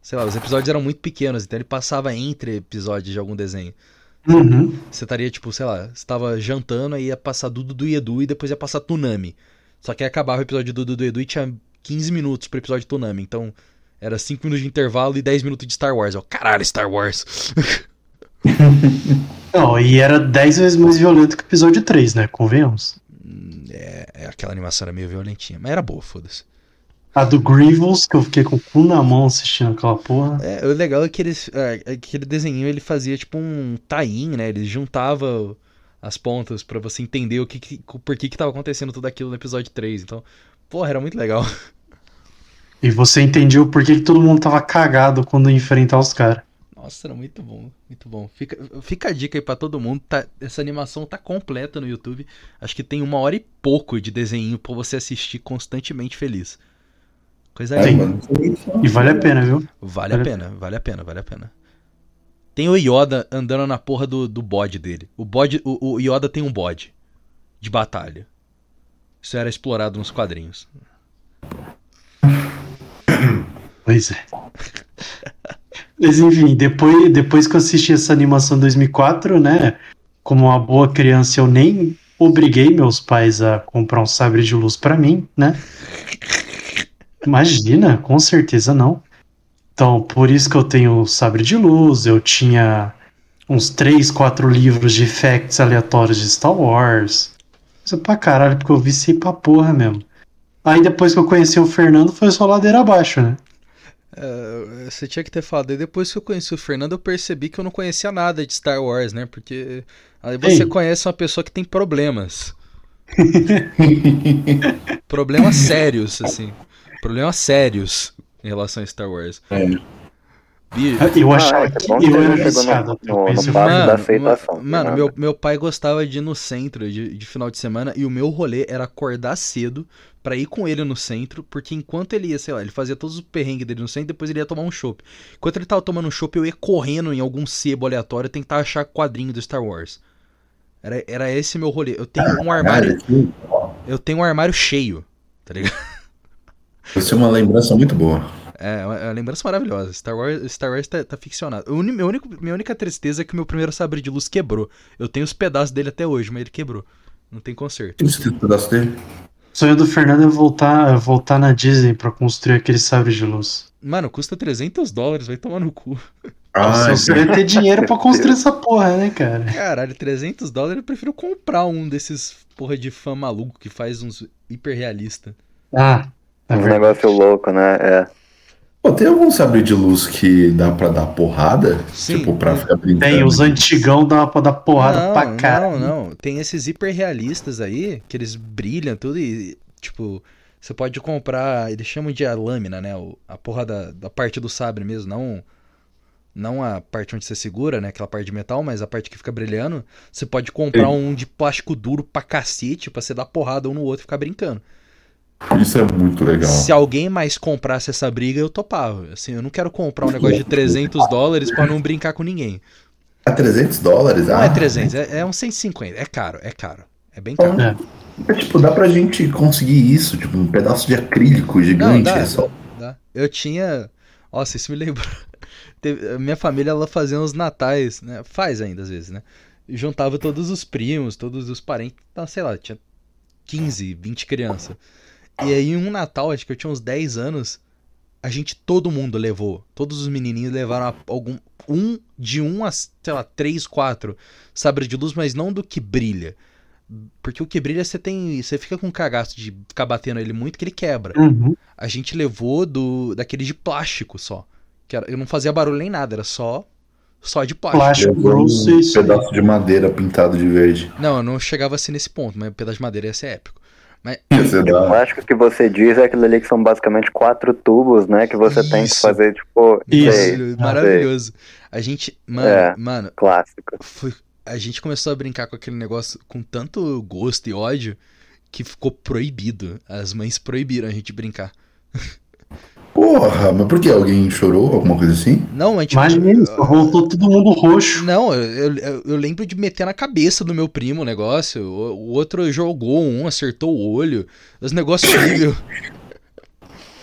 Sei lá, os episódios eram muito pequenos, então ele passava entre episódios de algum desenho. Uhum. Você estaria, tipo, sei lá, você tava jantando, aí ia passar Dudu do Edu e depois ia passar Tunami. Só que aí acabava o episódio do Dudu do Edu e tinha 15 minutos pro episódio de Tunami. Então, era 5 minutos de intervalo e 10 minutos de Star Wars. Eu, caralho, Star Wars! Não, e era 10 vezes mais violento que o episódio 3, né? Convenhamos. É, é, aquela animação era meio violentinha, mas era boa, foda-se. A do Grievous, que eu fiquei com o cu na mão assistindo aquela porra. É, o legal é que eles, é, aquele desenho ele fazia tipo um tie né? Ele juntava as pontas pra você entender o que, que por que que tava acontecendo tudo aquilo no episódio 3. Então, porra, era muito legal. E você entendia o porquê que todo mundo tava cagado quando enfrentar os caras. Nossa, era muito bom, muito bom. Fica, fica a dica aí pra todo mundo. Tá, essa animação tá completa no YouTube. Acho que tem uma hora e pouco de desenho pra você assistir constantemente feliz. Coisa É, linda. E vale a pena, viu? Vale a Vale- pena, vale a pena, vale a pena. Tem o Yoda andando na porra do, do bode dele. O bode, o, o Yoda tem um bode de batalha. Isso era explorado nos quadrinhos. Pois é. Mas enfim, depois, depois que eu assisti essa animação em 2004, né? Como uma boa criança, eu nem obriguei meus pais a comprar um sabre de luz pra mim, né? Imagina, com certeza não. Então, por isso que eu tenho sabre de luz, eu tinha uns 3, 4 livros de facts aleatórios de Star Wars. Isso é pra caralho, porque eu viciei pra porra mesmo. Aí depois que eu conheci o Fernando, foi só ladeira abaixo, né? É, você tinha que ter falado. E depois que eu conheci o Fernando, eu percebi que eu não conhecia nada de Star Wars, né? Porque aí você Ei. conhece uma pessoa que tem problemas. problemas sérios, assim. Problemas sérios em relação a Star Wars. É. Eu Ah, achava é que que bom que eu era viciado. no- no- no aceitação, mano, né? meu, meu pai gostava de ir no centro de, de final de semana e o meu rolê era acordar cedo pra ir com ele no centro, porque enquanto ele ia, sei lá, ele fazia todos os perrengues dele no centro, depois ele ia tomar um chopp. Enquanto ele tava tomando um chopp, eu ia correndo em algum sebo aleatório tentar achar quadrinho do Star Wars. Era, era esse meu rolê. Eu tenho um armário, eu tenho um armário cheio, tá ligado? Isso é uma lembrança muito boa. É, uma, é uma lembrança maravilhosa. Star Wars, Star Wars tá, tá ficcionado. O meu único, minha única tristeza é que o meu primeiro sabre de luz quebrou. Eu tenho os pedaços dele até hoje, mas ele quebrou. Não tem conserto. Você tem um pedaço dele? sonho do Fernando é voltar, voltar na Disney pra construir aquele sabre de luz. Mano, custa 300 dólares, vai tomar no cu. Só Ai, queria ter dinheiro pra construir essa porra, né, cara? Caralho, 300 dólares eu prefiro comprar um desses porra de fã maluco que faz uns hiperrealista. Ah, é Um verdade. negócio louco, né? É. Pô, tem algum sabre de luz que dá pra dar porrada? Sim. Tipo, pra ficar brincando? Tem, os antigão dá pra dar porrada não, pra caralho. Não, não. Tem esses hiperrealistas aí, que eles brilham tudo e, tipo, você pode comprar, eles chamam de a lâmina, né? o- A porra da, da parte do sabre mesmo, não não a parte onde você segura, né? Aquela parte de metal, mas a parte que fica brilhando. Você pode comprar Sim. um de plástico duro pra cacete, pra você dar porrada um no outro e ficar brincando. Isso é muito legal. Se alguém mais comprasse essa briga, eu topava. Assim, eu não quero comprar um negócio de 300 dólares pra não brincar com ninguém. É 300 dólares? Não ah, é 300, é, é uns 150. É caro, é caro. É bem caro. É. É, tipo, dá pra gente conseguir isso, tipo, um pedaço de acrílico gigante. dá, é só... Dá. Eu tinha. Nossa, isso me lembrou. Teve- a Minha família, ela fazia uns natais, né? Faz ainda às vezes, né? E juntava todos os primos, todos os parentes. Então, sei lá, tinha 15, 20 crianças. E aí, um Natal, acho que eu tinha uns 10 anos, a gente, todo mundo levou. Todos os menininhos levaram algum. Um, de um a, sei lá, três, quatro sabre de luz, mas não do que brilha. Porque o que brilha você tem. Você fica com cagaço de ficar batendo ele muito que ele quebra. Uhum. A gente levou do daquele de plástico só. Que era, eu não fazia barulho nem nada, era só só de plástico. Plástico um pedaço de madeira pintado de verde. Não, eu não chegava assim nesse ponto, mas o pedaço de madeira ia ser épico. Mas O plástico que você diz é aquilo ali que são basicamente quatro tubos, né? Que você tem que Isso. fazer, tipo, Isso. sei, maravilhoso, maravilhoso. A gente, mano, É. mano, clássico. foi, a gente começou a brincar com aquele negócio com tanto gosto e ódio que ficou proibido. As mães proibiram a gente brincar. Porra, mas por que? Alguém chorou? Alguma coisa assim? Não, a gente só voltou todo mundo roxo. Não, eu, eu, eu lembro de meter na cabeça do meu primo o negócio. O, o outro jogou um, acertou o olho. Os negócios horríveis.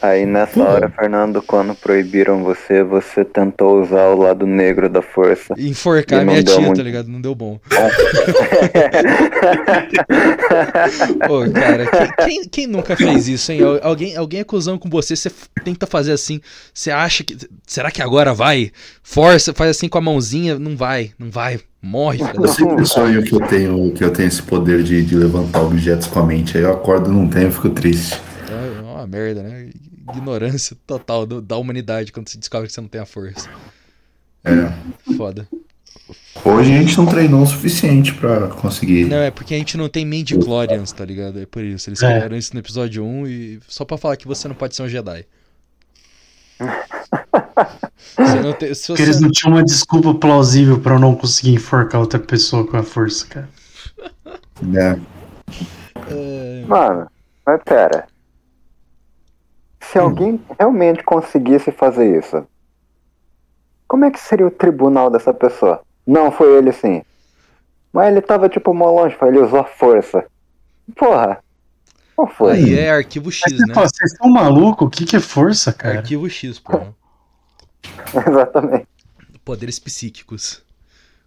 Aí nessa Pô. hora, Fernando, quando proibiram você, você tentou usar o lado negro da força. E enforcar E minha deu tia, muito. tá ligado? Não deu bom. Pô, cara, quem, quem, quem nunca fez isso, hein? Al- Alguém, alguém é cuzão com você, você tenta fazer assim. Você acha que. Será que agora vai? Força, faz assim com a mãozinha. Não vai, não vai. Morre, filha Eu sempre sonho que eu tenho, que eu tenho esse poder de, de levantar objetos com a mente. Aí eu acordo e não tenho, eu fico triste. É uma merda, né? Ignorância total do- da humanidade quando se descobre que você não tem a força. É. Foda. Hoje a gente não treinou o suficiente pra conseguir. Não, é porque a gente não tem Midi-Chlorians, tá ligado? É por isso. Eles É. criaram isso no episódio 1 e só pra falar que você não pode ser um Jedi. Você não tem, Porque eles você, não tinham uma desculpa plausível pra eu não conseguir enforcar outra pessoa com a força, cara. Né? é, Mano, mas pera. Se alguém realmente conseguisse fazer isso, como é que seria o tribunal dessa pessoa? Não, foi ele sim. Mas ele tava tipo mó longe, ele usou a força. Porra. Qual foi? aí é arquivo X, Mas, né? pô, vocês estão malucos? O que, que é força, cara? Arquivo X, pô. Exatamente. Poderes psíquicos.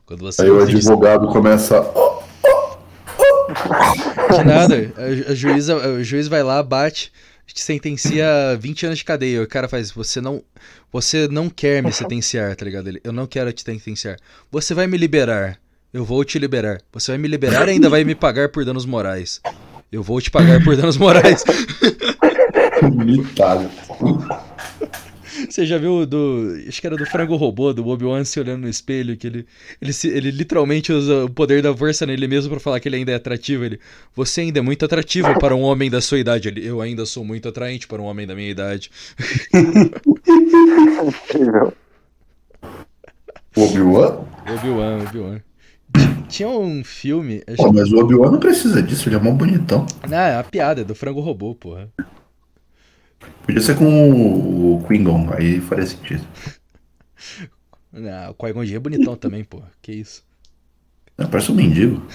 Quando você Aí o advogado começa. "Oh, De nada. A, a juíza, o juiz vai lá, bate, te sentencia a 20 anos de cadeia. O cara faz, você não, você não quer me sentenciar, tá ligado? Ele, eu não quero te sentenciar. Você vai me liberar. Eu vou te liberar. Você vai me liberar e ainda vai me pagar por danos morais. Eu vou te pagar por danos morais. Limitado. Você já viu do. Acho que era do frango robô, do Obi-Wan se olhando no espelho, que ele, ele, se- ele literalmente usa o poder da força nele mesmo pra falar que ele ainda é atrativo. Ele. Você ainda é muito atrativo para um homem da sua idade. Ele. Eu ainda sou muito atraente para um homem da minha idade. Incrível. Obi-Wan? Obi-Wan, Obi-Wan. Ti- Tinha um filme. Pô, mas o Obi-Wan não precisa disso, ele é mó bonitão. Não, é a piada, é do frango robô, porra. Podia ser com o, Klingon, aí faria sentido. Não, o Qui-Gon é bonitão também, porra. Que isso. É, parece um mendigo.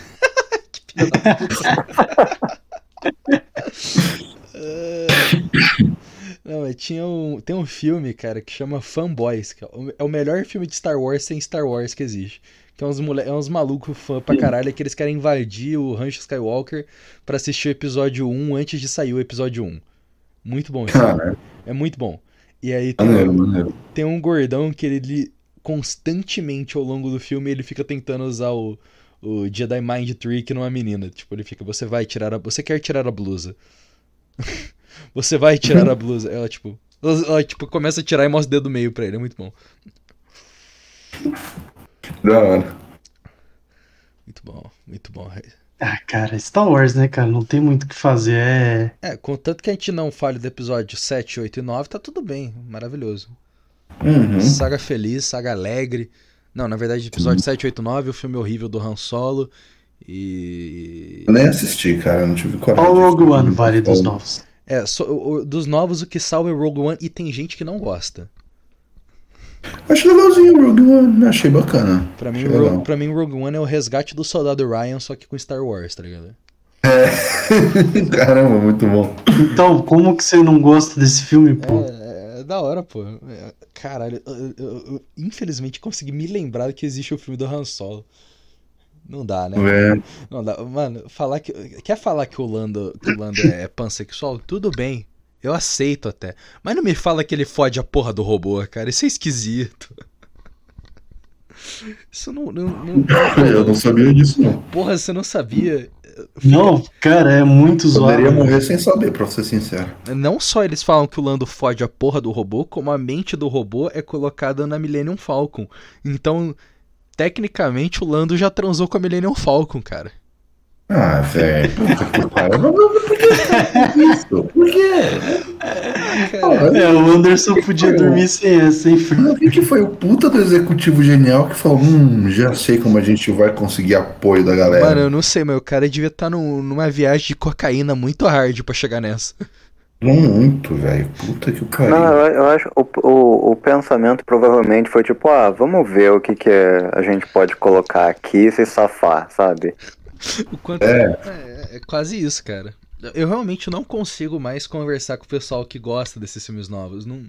Não, mas tinha um, tem um filme, cara, que chama Fanboys, que é o- é o melhor filme de Star Wars sem Star Wars que existe. Que Que é uns, mole... é uns malucos fã pra caralho que eles querem invadir o Rancho Skywalker pra assistir o episódio 1 antes de sair o episódio 1. Muito bom isso. Cara, É muito bom. E aí tem, maneiro, maneiro. tem um gordão que ele constantemente ao longo do filme ele fica tentando usar o, o Jedi Mind Trick numa menina. Tipo, ele fica, você vai tirar a. Você quer tirar a blusa. você vai tirar a blusa. Ela, tipo. Ela, ela, tipo, começa a tirar e mostra o dedo meio pra ele. É muito bom. Da hora. Muito bom, muito bom. Ah, cara, Star Wars, né, cara? Não tem muito o que fazer. É. É, contanto que a gente não fale do episódio 7, 8 e 9, tá tudo bem. Maravilhoso. Uhum. Saga feliz, saga alegre. Não, na verdade, episódio 7, 8 e 9, o filme horrível do Han Solo. E. Eu nem assisti, cara. Não tive coragem. Qual de Rogue. One vale dos Bom. novos? É, só- o- o- dos novos, o que salva é Rogue One e tem gente que não gosta. Achei legalzinho o Rogue One. Achei bacana. Pra mim, Achei o Ro- legal. pra mim, Rogue One é o resgate do soldado Ryan, só que com Star Wars, tá ligado? Caramba, muito bom. Então, como que você não gosta desse filme, pô? É, é da hora, pô. É, caralho, eu, eu- eu- eu infelizmente consegui me lembrar que existe o filme do Han Solo. Não dá, né? É. Não dá. Mano, falar que. Quer falar que o Lando, que o Lando é pansexual? Tudo bem. Eu aceito até. Mas não me fala que ele fode a porra do robô, cara. Isso é esquisito. Isso não. não, não- Eu não sabia disso, não. Porra, você não sabia? Não, cara, é muito zoado. Poderia morrer sem saber, pra ser sincero. Não só eles falam que o Lando fode a porra do robô, como a mente do robô é colocada na Millennium Falcon. Então, tecnicamente, o Lando já transou com a Millennium Falcon, cara. Ah, velho. Puta que pariu. Mas Por que isso? Por quê? Cara, É, o Anderson podia dormir sem essa, hein, filho? Quem que foi o puta do executivo genial que falou: Hum, já sei como a gente vai conseguir apoio da galera. Mano, eu não sei, mas o cara devia estar numa viagem de cocaína muito hard pra chegar nessa. Muito, velho. Puta que pariu. Não, eu, eu acho o, o, o pensamento provavelmente foi tipo, ah, vamos ver o que, que é- a gente pode colocar aqui e se safar, sabe? O quanto É. é, é quase isso, cara. Eu realmente não consigo mais conversar com o pessoal que gosta desses filmes novos. Não,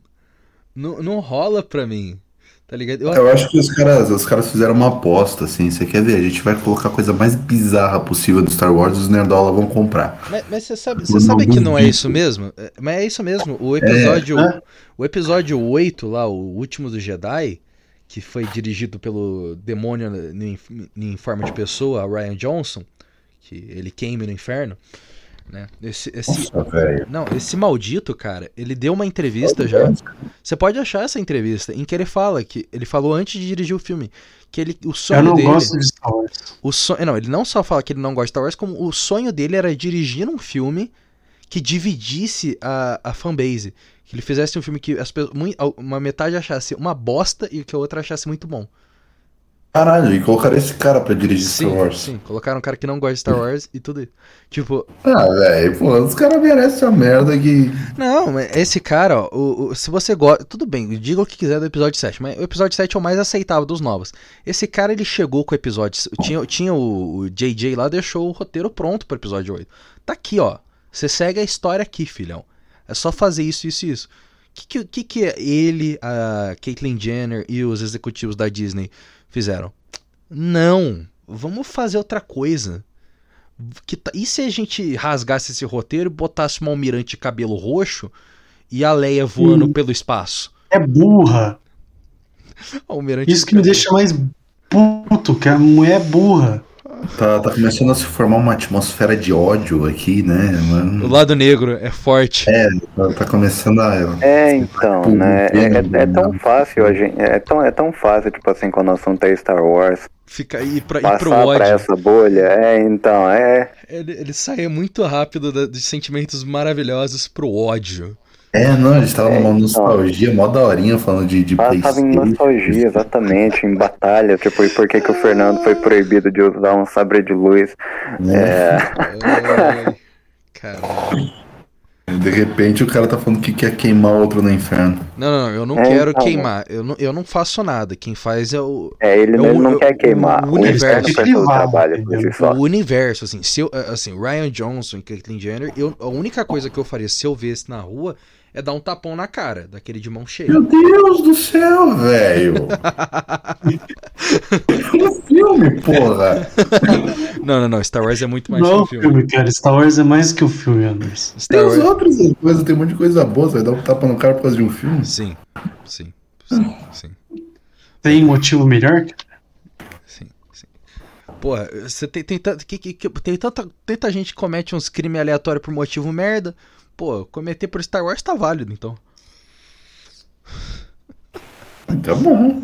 não, não rola pra mim. Tá ligado? Eu, Eu acho que os caras, os caras fizeram uma aposta, assim. Você quer ver? A gente vai colocar a coisa mais bizarra possível do Star Wars e os Nerdola vão comprar. Mas, mas você sabe, você sabe que não é isso mesmo? É, Mas é isso mesmo. O episódio, É. o episódio 8 lá, o último do Jedi, que foi dirigido pelo demônio em, em forma de pessoa, Ryan Johnson, que ele queime no inferno, né? Esse, esse, Nossa, não, esse maldito, cara, ele deu uma entrevista já. Você pode achar essa entrevista em que ele fala que ele falou antes de dirigir o filme que ele o sonho Eu não dele gosto de Star Wars. o sonho, não, ele não só fala que ele não gosta de Star Wars, como o sonho dele era dirigir um filme que dividisse a, a fanbase. Ele fizesse um filme que as pessoas, uma metade achasse uma bosta e que a outra achasse muito bom. Caralho, e colocaram esse cara pra dirigir Sim, Star Wars. sim. Colocaram um cara que não gosta de Star Wars e tudo isso. Tipo, Ah, velho, pô, os caras merecem a merda que. não, esse cara, ó, o, o- se você gosta. Tudo bem, diga o que quiser do episódio 7, mas o episódio 7 é o mais aceitável dos novos. Esse cara, ele chegou com o episódio. Tinha, tinha o, o JJ lá, deixou o roteiro pronto pro episódio 8. Tá aqui, ó. Você segue a história aqui, filhão. É só fazer isso, isso e isso. O que, que, que, ele, a Caitlyn Jenner e os executivos da Disney fizeram? Não. Vamos fazer outra coisa. Que E se a gente rasgasse esse roteiro e botasse uma almirante de cabelo roxo e a Leia voando Hum. pelo espaço? É burra. Almirante Isso que me cabelo- deixa mais puto, que a mulher é burra. Tá, tá começando a se formar uma atmosfera de ódio aqui, né, O mano? lado negro é forte. Tá, tá começando a. É, então, Pô, né? É, é- é tão né? fácil, a gente, é, tão, é tão fácil, tipo assim, quando o assunto é Star Wars, Fica aí pra, ir pro passar pra ódio. essa bolha. É, então, é. Ele, ele sai muito rápido da- de sentimentos maravilhosos pro ódio. É, não, a gente tava É, numa então. nostalgia, mó daorinha falando de, de Ela tava em PlayStation. nostalgia, exatamente, em batalha, tipo, e por que, que o Fernando foi proibido de usar um sabre de luz? né? É, Ai, Caralho. De repente o cara tá falando que quer queimar outro no inferno. Não, não, não, eu não É, quero então. queimar. Eu não, eu não faço nada. Quem faz é o, é ele, É o- ele não o- quer queimar. o O universo universo faz todo o trabalho só. o universo, assim. Se eu, assim, Ryan Johnson e Caitlyn Jenner, eu, a única coisa que eu faria se eu visse na rua é dar um tapão na cara, daquele de mão cheia. Meu Deus do céu, velho! um filme, porra! Não, não, não. Star Wars é muito mais Não, que é um um filme. filme, cara. Star Wars é mais que o filme, Anderson. Star Tem os Wars. outros coisas, tem um monte de coisa boa, você vai dar um tapa no cara por causa de um filme? Sim, sim, sim, sim, Tem motivo melhor? sim, sim. Porra, você tem, tem, que- que- que- tem tanta, tanta gente que comete uns crimes aleatórios por motivo merda. Pô, cometer por Star Wars tá válido, então. Tá bom.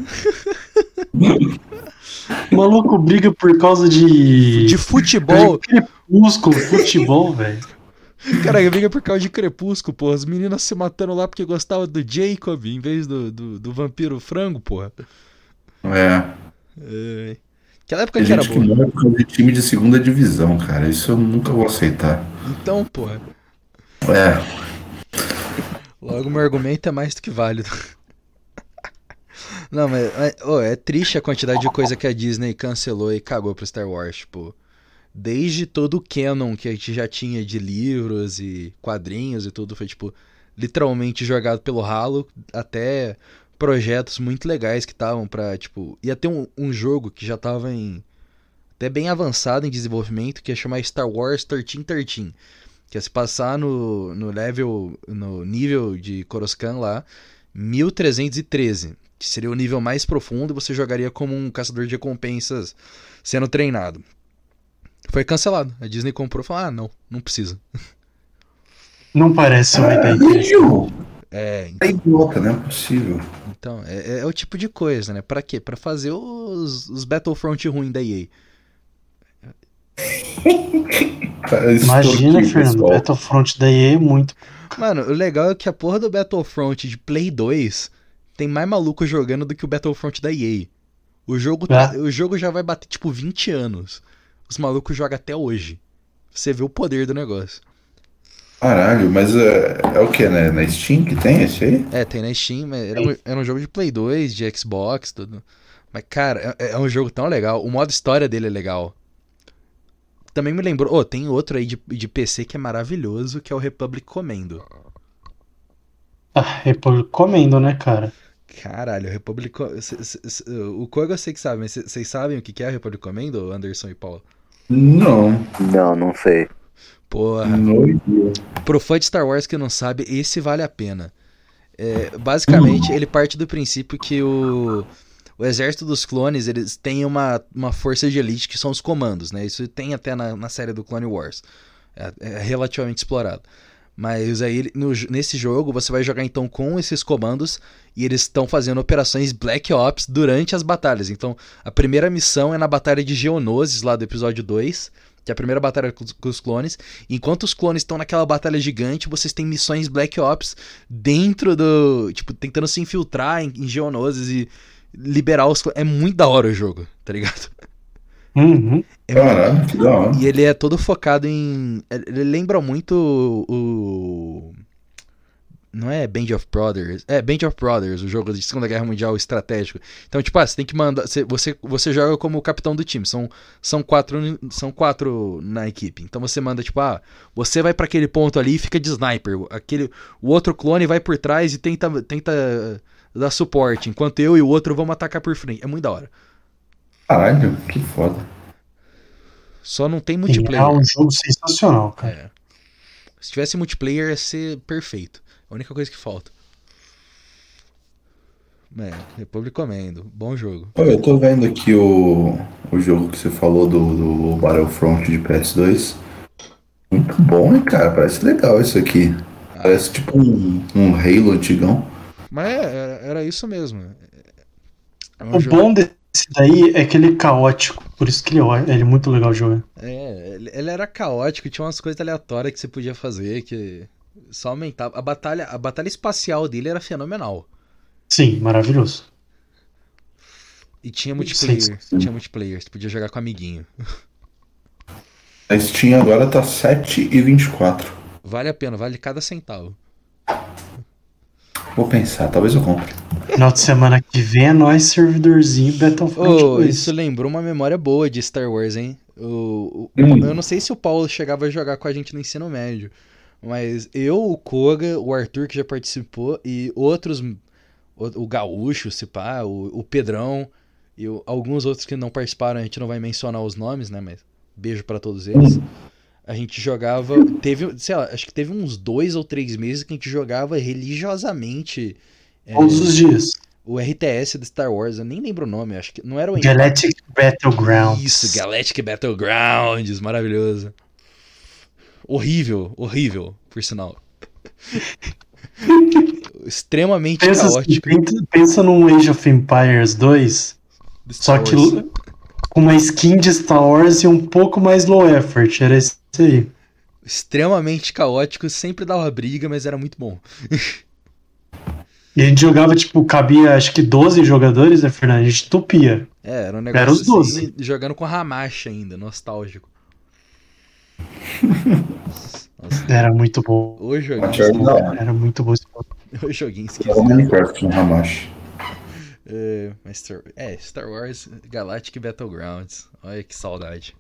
O maluco briga por causa de. De futebol. Crepúsculo, futebol, velho. Cara, briga por causa de crepúsculo, porra. As meninas se matando lá porque gostavam do Jacob em vez do, do, do vampiro frango, porra. É. É. Aquela época Tem que era gente que boa. morre por causa de time de segunda divisão, cara. Isso eu nunca vou aceitar. Então, porra. É. Logo, meu argumento é mais do que válido. Não, mas, mas, ô, é triste a quantidade de coisa que a Disney cancelou e cagou pro Star Wars, tipo. Desde todo o canon que a gente já tinha de livros e quadrinhos e tudo, foi, tipo, literalmente jogado pelo ralo, até projetos muito legais que estavam pra, tipo. Ia ter um, um jogo que já tava em. até bem avançado em desenvolvimento, que ia chamar Star Wars 1313. Que ia se passar no, no level, no nível de Coruscant lá, 1313. Que seria o nível mais profundo e você jogaria como um caçador de recompensas sendo treinado. Foi cancelado. A Disney comprou e falou: ah, não, não precisa. Não parece uma ideia interessante. Caralho! É, É idiota, não é possível. então, é, é o tipo de coisa, né? Pra quê? Pra fazer os, os Battlefront ruins da EA. Imagina, Fernando. Battlefront da EA é muito. Mano, o legal é que a porra do Battlefront de Play 2 tem mais maluco jogando do que o Battlefront da EA. O jogo, tá- É. o jogo já vai bater tipo 20 anos. Os malucos jogam até hoje. Você vê o poder do negócio. Caralho, mas é, é o que, né? Na Steam que tem esse aí? É, tem na Steam, mas era um, era um jogo de Play 2, de Xbox, tudo. Mas, cara, é, é um jogo tão legal. O modo história dele é legal. Também me lembrou. Oh, tem outro aí de, de PC que é maravilhoso, que é o Republic Commando. Ah, recomendo, né, cara? Caralho, o Republic. Cê- O Koga eu sei que sabe, mas cê- vocês sabem o que é o Republic Commando, Anderson e Paulo? Não. Não, não sei. Porra. Não. Pro fã de Star Wars que não sabe, esse vale a pena. É, basicamente, ele parte do princípio que o, o exército dos clones, eles têm uma, uma força de elite que são os comandos, né? Isso tem até na, na série do Clone Wars. É, é relativamente explorado. Mas aí, no nesse jogo, você vai jogar então com esses comandos e eles estão fazendo operações Black Ops durante as batalhas. Então, a primeira missão é na Batalha de Geonosis, lá do episódio 2, que é a primeira batalha com os- com os clones. Enquanto os clones estão naquela batalha gigante, vocês têm missões Black Ops dentro do. Tipo, tentando se infiltrar em, em Geonosis e liberar os. É muito da hora o jogo, tá ligado? Uhum. É muito- Caralho, que da hora. e ele é todo focado em. Ele lembra muito o. Não é Band of Brothers? É Band of Brothers, o jogo de Segunda Guerra Mundial estratégico. Então, tipo, ah, você tem que mandar. Você, você, joga como o capitão do time. São, são, quatro, são quatro na equipe. Então você manda, tipo, ah, você vai pra aquele ponto ali e fica de sniper. Aquele, o outro clone vai por trás e tenta, tenta dar suporte. Enquanto eu e o outro vamos atacar por frente. É muito da hora. Caralho, que foda. Só não tem multiplayer. É um jogo sensacional, cara. É. Se tivesse multiplayer ia ser perfeito. A única coisa que falta. É, Republic Comendo. Bom jogo. Eu tô vendo aqui o, o jogo que você falou do, do Battlefront de PS2. Muito bom, hein, cara? Parece legal isso aqui. Parece tipo um, um Halo antigão. Mas é, era, era isso mesmo. É um O jogo- bom desse daí é que ele é caótico. Por isso que ele é, ele é muito legal de jogar. É, ele ele era caótico, tinha umas coisas aleatórias que você podia fazer que só aumentava. A batalha, a batalha espacial dele era fenomenal. Sim, maravilhoso. E tinha multiplayer. sim, sim. Tinha multiplayer, você podia jogar com amiguinho. A Steam agora tá 7,24. Vale a pena, vale cada centavo. Vou pensar, talvez eu compre. Final de semana que vem é nós, servidorzinho Battlefront Oh, 2. isso lembrou uma memória boa de Star Wars, hein? O, o- Hum. Eu não sei se o Paulo chegava a jogar com a gente no ensino médio, Mas eu, o Koga, o Arthur que já participou e outros, o, o Gaúcho, se pá, o, o Pedrão e o- alguns outros que não participaram, a gente não vai mencionar os nomes, né? Mas beijo pra todos eles. A gente jogava, teve, sei lá, acho que teve uns dois ou três meses que a gente jogava religiosamente é, Todos os dias. o RTS do Star Wars, eu nem lembro o nome, acho que não era o Galactic Battlegrounds. isso, Galactic Battlegrounds, maravilhoso. Horrível, horrível, por sinal. Extremamente Pensa, caótico. pensa, num Age of Empires 2, do só Star que Wars. com uma skin de Star Wars e um pouco mais low effort. Era isso aí. Extremamente caótico, sempre dava briga, mas era muito bom. E a gente jogava, tipo, cabia acho que 12 jogadores, né, Fernando? A gente tupia. É, era um Era negócio os 12. assim, jogando com Hamashi ainda, nostálgico. Nossa, Era muito bom. o joguinho, era. Era muito bom. esse jogo. o joguinho Era o esquisito. Minecraft no Hamashi. É, Star, é, Star Wars Galactic Battlegrounds. Olha que saudade.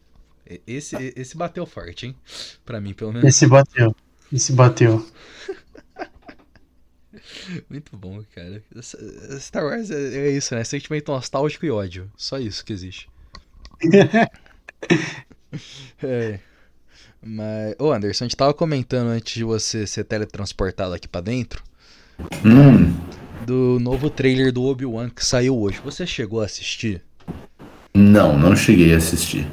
E- Esse, esse bateu forte, hein? Pra mim, pelo menos. Esse bateu. Esse bateu. Muito bom, cara. Star Wars é, é isso, né? Sentimento nostálgico e ódio. Só isso que existe. É. Mas, ô Anderson, a gente tava comentando antes de você ser teletransportado aqui pra dentro Hum, do novo trailer do Obi-Wan que saiu hoje. Você chegou a assistir? não, não cheguei a assistir.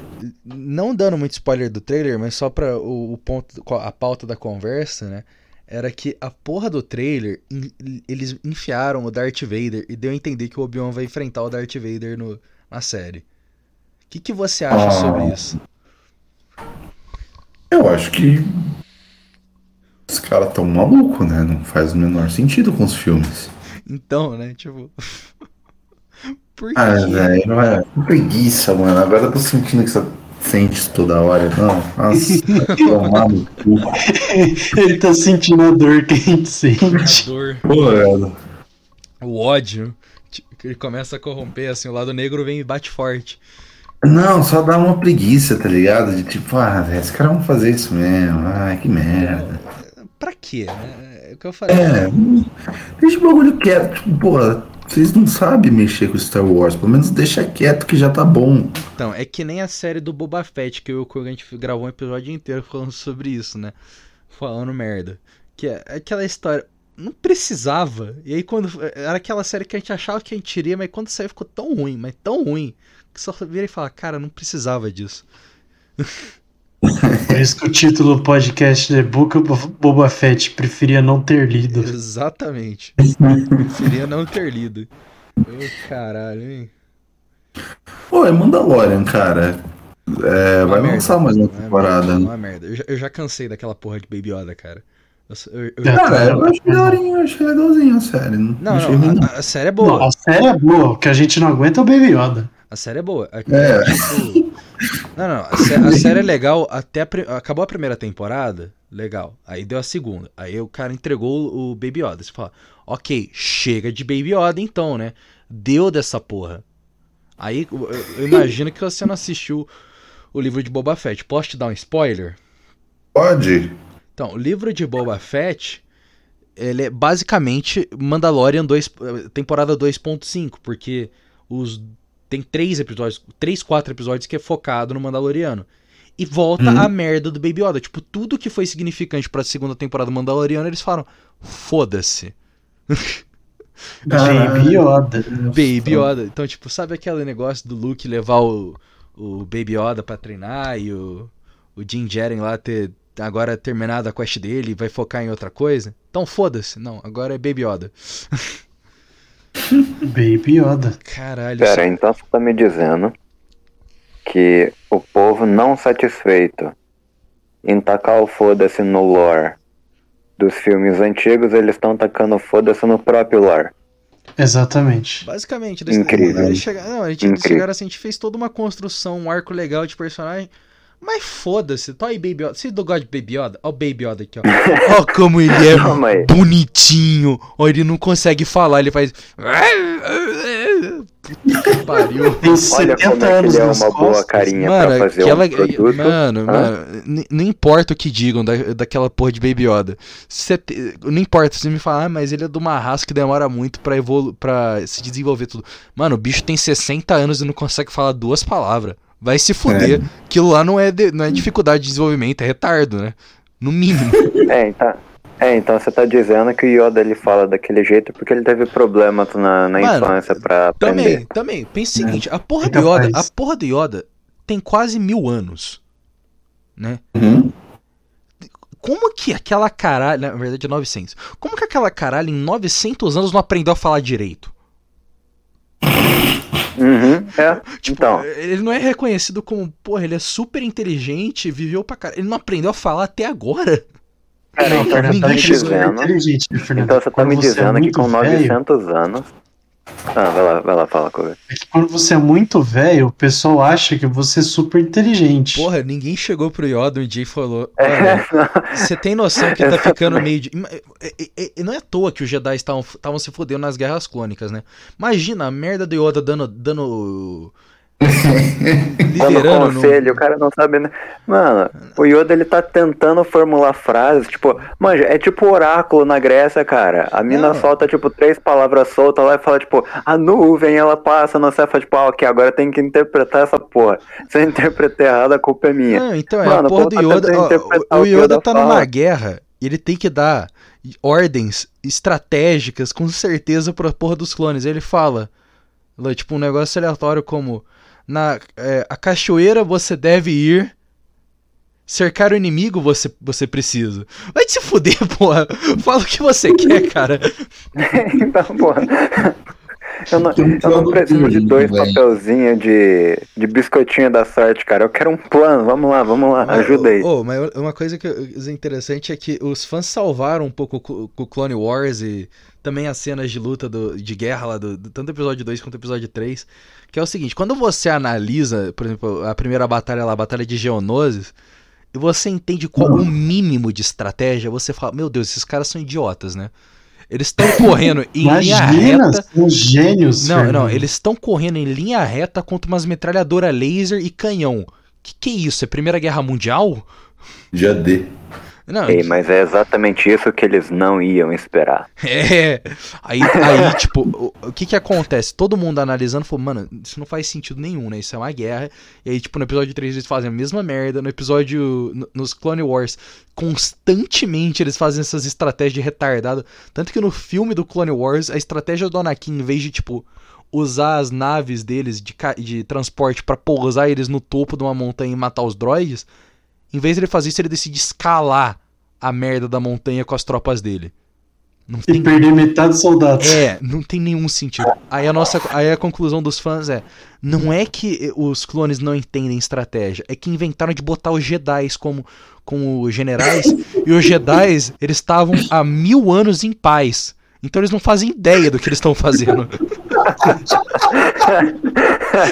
Não dando muito spoiler do trailer, mas só pra o, o ponto, a pauta da conversa, né? Era que a porra do trailer, in- eles enfiaram o Darth Vader e deu a entender que o Obi-Wan vai enfrentar o Darth Vader no, na série. O que, que você acha Ah. sobre isso? Eu acho que os caras tão malucos, né? Não faz o menor sentido com os filmes. Então, né? Tipo. Por Ah, quê? velho, é que preguiça, mano. Agora eu tô sentindo que você sente isso toda hora. Não, nossa, tomar no cu. Ele tá sentindo a dor que a gente A sente. dor, Pô, velho. o ódio. que Ele começa a corromper, assim, o lado negro vem e bate forte. Não, só dá uma preguiça, tá ligado? De tipo, ah, velho, esses caras vão fazer isso mesmo. Ai, que merda. Pra quê, né? É o que eu falei. É, deixa o bagulho quieto. Tipo, porra, vocês não sabem mexer com Star Wars. Pelo menos deixa quieto que já tá bom. Então, é que nem a série do Boba Fett, que eu e o gente gravou um episódio inteiro falando sobre isso, né? Falando merda. Que é aquela história. Não precisava. E aí quando. Era aquela série que a gente achava que a gente iria, mas quando saiu ficou tão ruim, mas tão ruim. Que só vira e fala, cara, não precisava disso. Por isso que o título do podcast é Book of Boba Fett. Preferia não ter lido. Exatamente. Preferia não ter lido. Ô, caralho, hein? Pô, é Mandalorian, cara. É, vai Uma lançar merda, mais uma temporada. merda, né? Uma merda. Eu já, eu já cansei daquela porra de Baby Yoda, cara. Eu, eu- já- Cara, eu achei daorinho, eu achei legalzinho a série. Não, Não, não, não. a, a série é boa. Não, a série é boa. O que a gente não aguenta é o Baby Yoda. A série é boa. A- É. tipo, não, não. A, sé- a série é legal até a acabou a primeira temporada, legal. Aí deu a segunda. Aí o cara entregou o Baby Yoda. Você fala, ok, chega de Baby Yoda então, né? Deu dessa porra. Aí eu, eu imagino que você não assistiu o livro de Boba Fett. Posso te dar um spoiler? Pode? Então, o livro de Boba Fett, ele é basicamente Mandalorian 2, temporada 2.5, porque os tem três episódios, três, quatro episódios que é focado no Mandaloriano. E volta Hum. a merda do Baby Yoda. Tipo, tudo que foi significante pra segunda temporada do Mandaloriano, eles falam, foda-se. Baby Yoda. Baby Yoda. Então, tipo, sabe aquele negócio do Luke levar o, o Baby Yoda pra treinar e o, o Jin Jaren lá ter agora terminado a quest dele e vai focar em outra coisa? Então foda-se. Não, agora é Baby Yoda. Baby Yoda. Caralho. Pera, então você tá me dizendo que o povo não satisfeito em tacar o foda-se no lore dos filmes antigos, eles estão tacando foda-se no próprio lore. Exatamente. Basicamente, eles, Incrível. eles chegaram, não, a gente Incrível. chegaram assim, a gente fez toda uma construção, um arco legal de personagem. Mas foda-se, tô aí Baby Yoda. Você não gosta de Baby Yoda? Ó o Baby Yoda aqui, ó. Ó como ele é aí. bonitinho. Ó, ele não consegue falar, ele faz... Que pariu. Tem Olha 70 como é anos ele é uma boa costas. carinha Mano, pra fazer aquela, um produto. mano, Hã? mano, não importa o que digam da, daquela porra de Baby Yoda. Cê te- não importa, se me falar, ah, mas ele é de uma raça que demora muito pra, evolu pra se desenvolver tudo. Mano, o bicho tem 60 anos e não consegue falar duas palavras. Vai se fuder. Aquilo lá não é, de- não é dificuldade de desenvolvimento, é retardo, né? No mínimo. É, então, é, então você tá dizendo que o Yoda ele fala daquele jeito porque ele teve problemas na, na Mano, infância pra Também, aprender. também. Pensa o seguinte, a porra É do Yoda, a porra do Yoda tem quase mil anos. Né? Uhum. Como que aquela caralho. Na verdade, é 900. Como que aquela caralho em 900 anos não aprendeu a falar direito? Uhum, é. Tipo, então, ele não é reconhecido como, porra, ele é super inteligente, viveu pra caralho. Ele não aprendeu a falar até agora. cara, Não, então Fernando, você tá tá me dizendo. Então você tá me é dizendo que com velho, 900 anos. Ah, vai lá, vai lá, fala com ele. é que quando você é muito velho, o pessoal acha que você é super inteligente. Porra, ninguém chegou pro Yoda um dia e falou: É, Olha, você tem noção que tá ficando meio de. É, é, é, não é à toa que os Jedi estavam estavam se fodendo nas guerras clônicas, né? Imagina a merda do Yoda dando. dando Dando liderando no- conselho, o cara não sabe, né? Mano, o Yoda ele tá tentando formular frases, tipo, manja, é tipo oráculo na Grécia, cara. A mina Não. solta, tipo, três palavras soltas lá e fala, tipo, a nuvem, ela passa, não sei, fala, tipo, ah, ok, agora tem que interpretar essa porra. Se eu interpretar errado, a culpa é minha. Não, então é Mano, a porra o do Yoda. ó, o, o Yoda Yoda tá numa fala. guerra e ele tem que dar ordens estratégicas com certeza pra porra dos clones. Ele fala, tipo, um negócio aleatório como: na é, a cachoeira você deve ir. Cercar o inimigo você, você precisa. Vai te se fuder, porra. Fala o que você quer, cara. então, porra. Eu não, eu não preciso de dois papelzinhos de, de biscoitinho da sorte, cara. Eu quero um plano. Vamos lá, vamos lá. Ajuda aí. Ô, mas uma coisa que é interessante é que os fãs salvaram um pouco o o Clone Wars e também as cenas de luta do- de guerra lá do, do- tanto do episódio 2 quanto do episódio 3, que é o seguinte, quando você analisa, por exemplo, a primeira batalha lá, a batalha de Geonosis, e você entende qual o mínimo de estratégia, você fala, meu Deus, esses caras são idiotas, né? Eles estão correndo em linha Imagina, reta. são gênios. Não, Fernando. não, eles estão correndo em linha reta contra umas metralhadoras laser e canhão. Que que é isso? É Primeira Guerra Mundial? Já dê. Não, Ei, mas é exatamente isso que eles não iam esperar. É. Aí, aí tipo, o, o que que acontece? Todo mundo analisando falou, mano, isso não faz sentido nenhum, né? Isso é uma guerra. E aí, tipo, no episódio 3 eles fazem a mesma merda. No episódio. no- nos Clone Wars, constantemente eles fazem essas estratégias de retardado. Tanto que no filme do Clone Wars, a estratégia do Anakin, em vez de, tipo. Usar as naves deles de, de transporte pra pousar eles no topo de uma montanha e matar os droids, em vez de ele fazer isso, ele decide escalar a merda da montanha com as tropas dele. Não E tem perder metade dos soldados. é, não tem nenhum sentido. Aí a nossa, aí a conclusão dos fãs é, não é que os clones não entendem estratégia, é que inventaram de botar os Jedi como como generais e os Jedi eles estavam há mil anos em paz. Então eles não fazem ideia do que eles estão fazendo.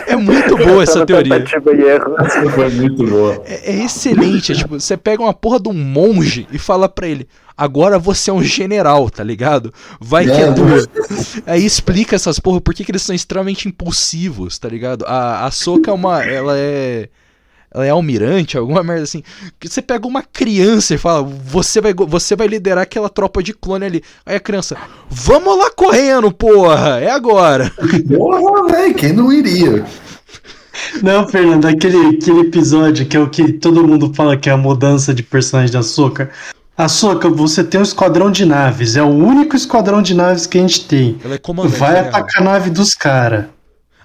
É muito boa essa teoria. Essa foi muito boa. É, é excelente. É, tipo, você pega uma porra de um monge e fala pra ele: agora você é um general, tá ligado? Vai que é tua. Aí explica essas porra por que, que eles são extremamente impulsivos, tá ligado? A, a Soca é uma. Ela é. Ela é almirante, alguma merda assim. Que você pega uma criança e fala: você vai, você vai liderar aquela tropa de clone ali. Aí a criança: Vamos lá correndo, porra! É agora! Porra, velho, quem não iria? Não, Fernando, aquele, aquele episódio que é o que todo mundo fala que é a mudança de personagem da Soca. A Soca, você tem um esquadrão de naves, é o único esquadrão de naves que a gente tem. Ela é comandante. Vai atacar a nave dos caras.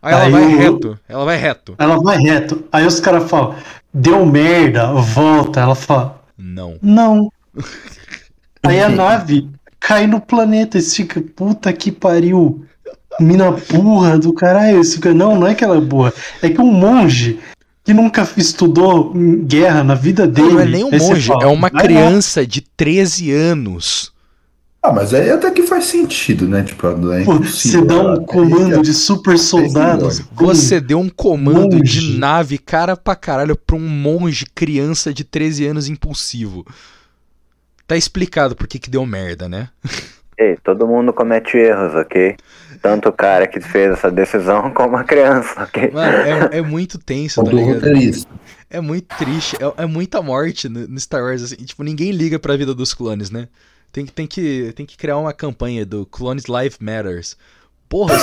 Aí ela Aí vai o- reto. Ela vai reto. Ela vai reto. Aí os caras falam, deu merda, volta. Ela fala, Não. não. Aí a nave cai no planeta e fica, puta que pariu. Mina burra do caralho. Fica, não, não é que ela é burra. É que um monge que nunca estudou guerra na vida dele. Não é nem um monge, fala, é uma lá. criança de 13 anos. Ah, mas aí até que faz sentido, né? Tipo, é Você dá um comando de super soldados. Você deu um comando monge. de nave cara pra caralho pra um monge criança de 13 anos impulsivo. Tá explicado por que que deu merda, né? Ei, todo mundo comete erros, ok? tanto o cara que fez essa decisão como a criança, ok? Mano, é, é muito tenso, tá ligado? É muito triste, é, é muita morte no, no Star Wars, assim. Tipo, ninguém liga pra vida dos clones, né? Tem, que- tem, que, tem que criar uma campanha do Clones Life Matters. Porra,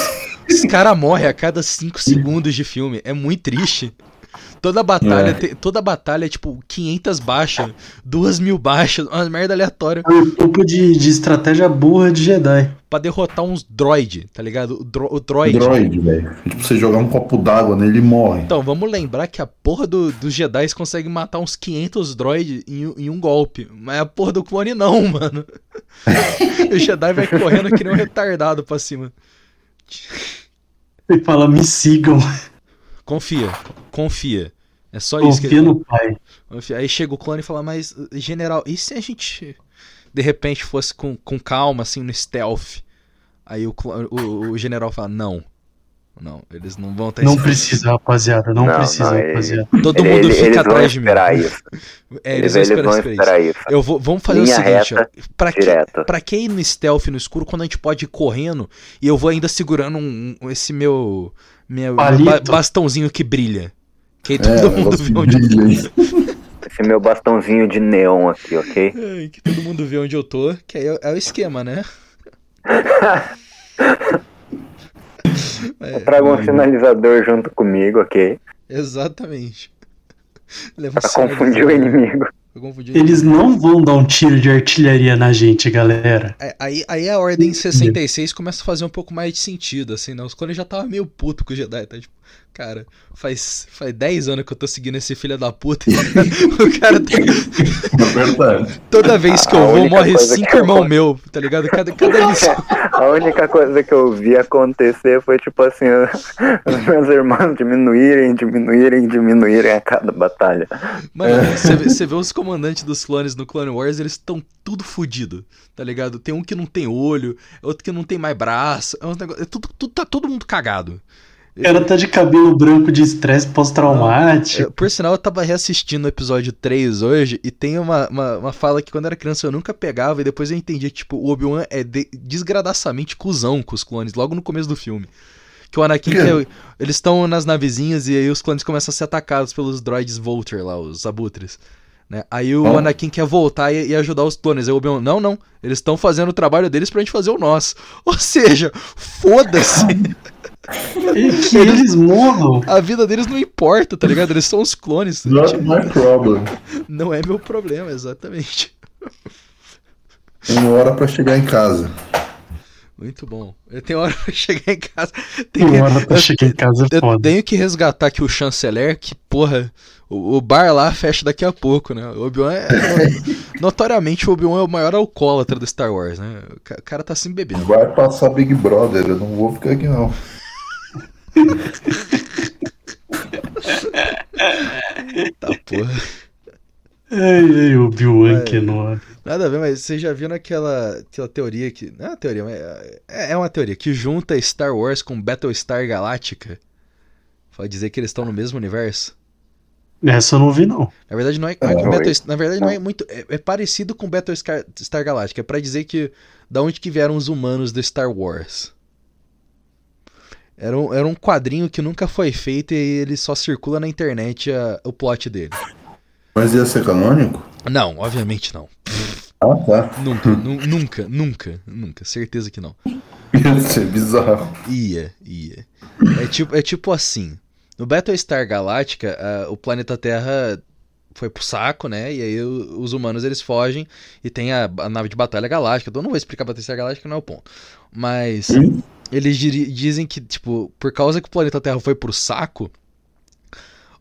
os, os caras morrem a cada 5 segundos de filme. É muito triste. Toda batalha, É. tem- toda batalha é tipo 500 baixas, 2 mil baixas, umas merda aleatória É um tipo de, de estratégia burra de Jedi. pra derrotar uns droid, tá ligado? O, dro, o droid. Droid, velho. Tipo, você jogar um copo d'água nele e morre. Então, vamos lembrar que a porra do- dos Jedi consegue matar uns 500 droids em, um- em um golpe. Mas a porra do clone não, mano. o Jedi vai correndo que nem um retardado pra cima. Ele fala, me sigam. Confia, confia. É só isso que Confia no pai. confia. Aí chega o clone e fala, mas, general, e se a gente de repente fosse com, com calma, assim, no stealth? Aí o, clone- o, o general fala, não. Não, eles não vão ter Não esse- precisa, rapaziada. Não, Não, precisa, não, ele- rapaziada. Todo Ele- mundo ele- fica eles vão atrás de mim. esperar isso. É, Eles, eles, eles vão vão esperar, esperar isso. isso. Eu vou, vamos fazer Linha o seguinte, reta, ó. Pra que, pra que ir no stealth no escuro quando a gente pode ir correndo e eu vou ainda segurando um, um- esse meu, meu, ba- bastãozinho que brilha? Que aí todo É, mundo vê onde eu aí. Esse meu bastãozinho de neon aqui, ok? Ai, que todo mundo vê onde eu tô, que aí é, é o esquema, né? É, Traga um sinalizador junto comigo, ok? exatamente. Leva um Pra confundir o inimigo. Eles não vão dar um tiro de artilharia na gente, galera. É, Aí, aí a Ordem 66 começa a fazer um pouco mais de sentido, assim, né? Os clones já tava meio puto com o Jedi, tá? Tipo, cara, faz, faz 10 anos que eu tô seguindo esse filho da puta. o cara tá, É verdade. toda vez que A eu vou, única morre cinco eu irmãos gosto- meu, tá ligado? Cada, cada missão. A única coisa que eu vi acontecer foi tipo assim, os meus irmãos diminuírem, diminuírem, diminuírem a cada batalha. Mano, você vê, você vê os comandantes dos clones no Clone Wars, eles estão tudo fudido, tá ligado? Tem um que não tem olho, outro que não tem mais braço, é um negócio, é tudo, tudo- tá todo mundo cagado. O cara tá de cabelo branco de estresse pós-traumático. Eu- Por sinal, eu tava reassistindo o episódio 3 hoje e tem uma, uma, uma fala que quando era criança eu nunca pegava e depois eu entendi que, tipo, o Obi-Wan é de- desgradaçamente cuzão com os clones, logo no começo do filme. Que o Anakin, que é- eles estão nas navezinhas e aí os clones começam a ser atacados pelos droids Vulture lá, os abutres. Né? Aí o Oh. Anakin quer voltar e, e ajudar os clones. Aí o Obi-Wan, não, não, eles estão fazendo o trabalho deles pra gente fazer o nosso. Ou seja, foda-se. Eles morram. A vida deles não importa, tá ligado? Eles são os clones. Not my problem. Não é meu problema, exatamente. Uma hora pra chegar em casa. Muito bom. Eu tenho hora pra chegar em casa. Tem Uma que- hora pra chegar em casa é eu foda. tenho que resgatar aqui o chanceler, que, porra, o, o bar lá fecha daqui a pouco, né? O Obi-Wan é. notoriamente o Obi-Wan é o maior alcoólatra do Star Wars, né? O ca- o cara tá sempre bebendo. Vai passar Big Brother, eu não vou ficar aqui não. Tá, porra. Ai, ai, o Obi-Wan É. Kenobi. Nada a ver, mas você já viu naquela aquela teoria que. Não é uma teoria, mas é, é uma teoria que junta Star Wars com Battlestar Galactica. Pode dizer que eles estão no mesmo universo? Essa eu não vi, não. Na verdade, não é, não é com Battle- na verdade, não é muito. É, é parecido com Battlestar Star Galactica. É pra dizer que. Da onde que vieram os humanos do Star Wars? Era um, era um quadrinho que nunca foi feito e ele só circula na internet a- o plot dele. Mas ia ser canônico? Não, obviamente não. Ah, tá. Nunca, nu- nunca, nunca, nunca. Certeza que não. Ia ser bizarro. Ia, ia. É tipo, é tipo assim. No Battlestar Galactica, o planeta Terra foi pro saco, né? E aí os humanos eles fogem e tem a, a nave de batalha galáctica. Eu não vou explicar Battlestar Galactica, não é o ponto. Mas Hum? Eles dizem que, tipo, por causa que o planeta Terra foi pro saco,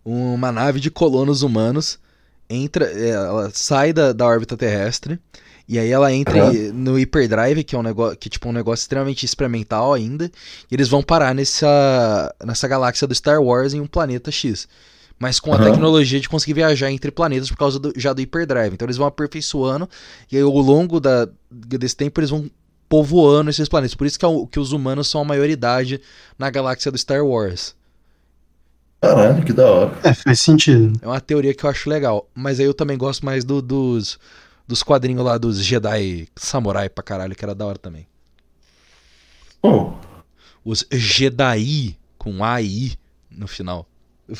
uma nave de colonos humanos entra, é, ela sai da, da órbita terrestre e aí ela entra em- no hyperdrive, que é um negócio, que tipo um negócio extremamente experimental ainda, e eles vão parar nessa nessa galáxia do Star Wars em um planeta X. Mas com a Aham. tecnologia de conseguir viajar entre planetas por causa do, já do hyperdrive. Então eles vão aperfeiçoando e aí ao longo da, desse tempo eles vão povoando esses planetas. Por isso que, é o- que os humanos são a maioridade na galáxia do Star Wars. Caralho, que da hora. É, faz sentido. É uma teoria que eu acho legal. Mas aí eu também gosto mais do- dos, dos quadrinhos lá dos Jedi Samurai pra caralho, que era da hora também. Pô, os Jedi com AI no final.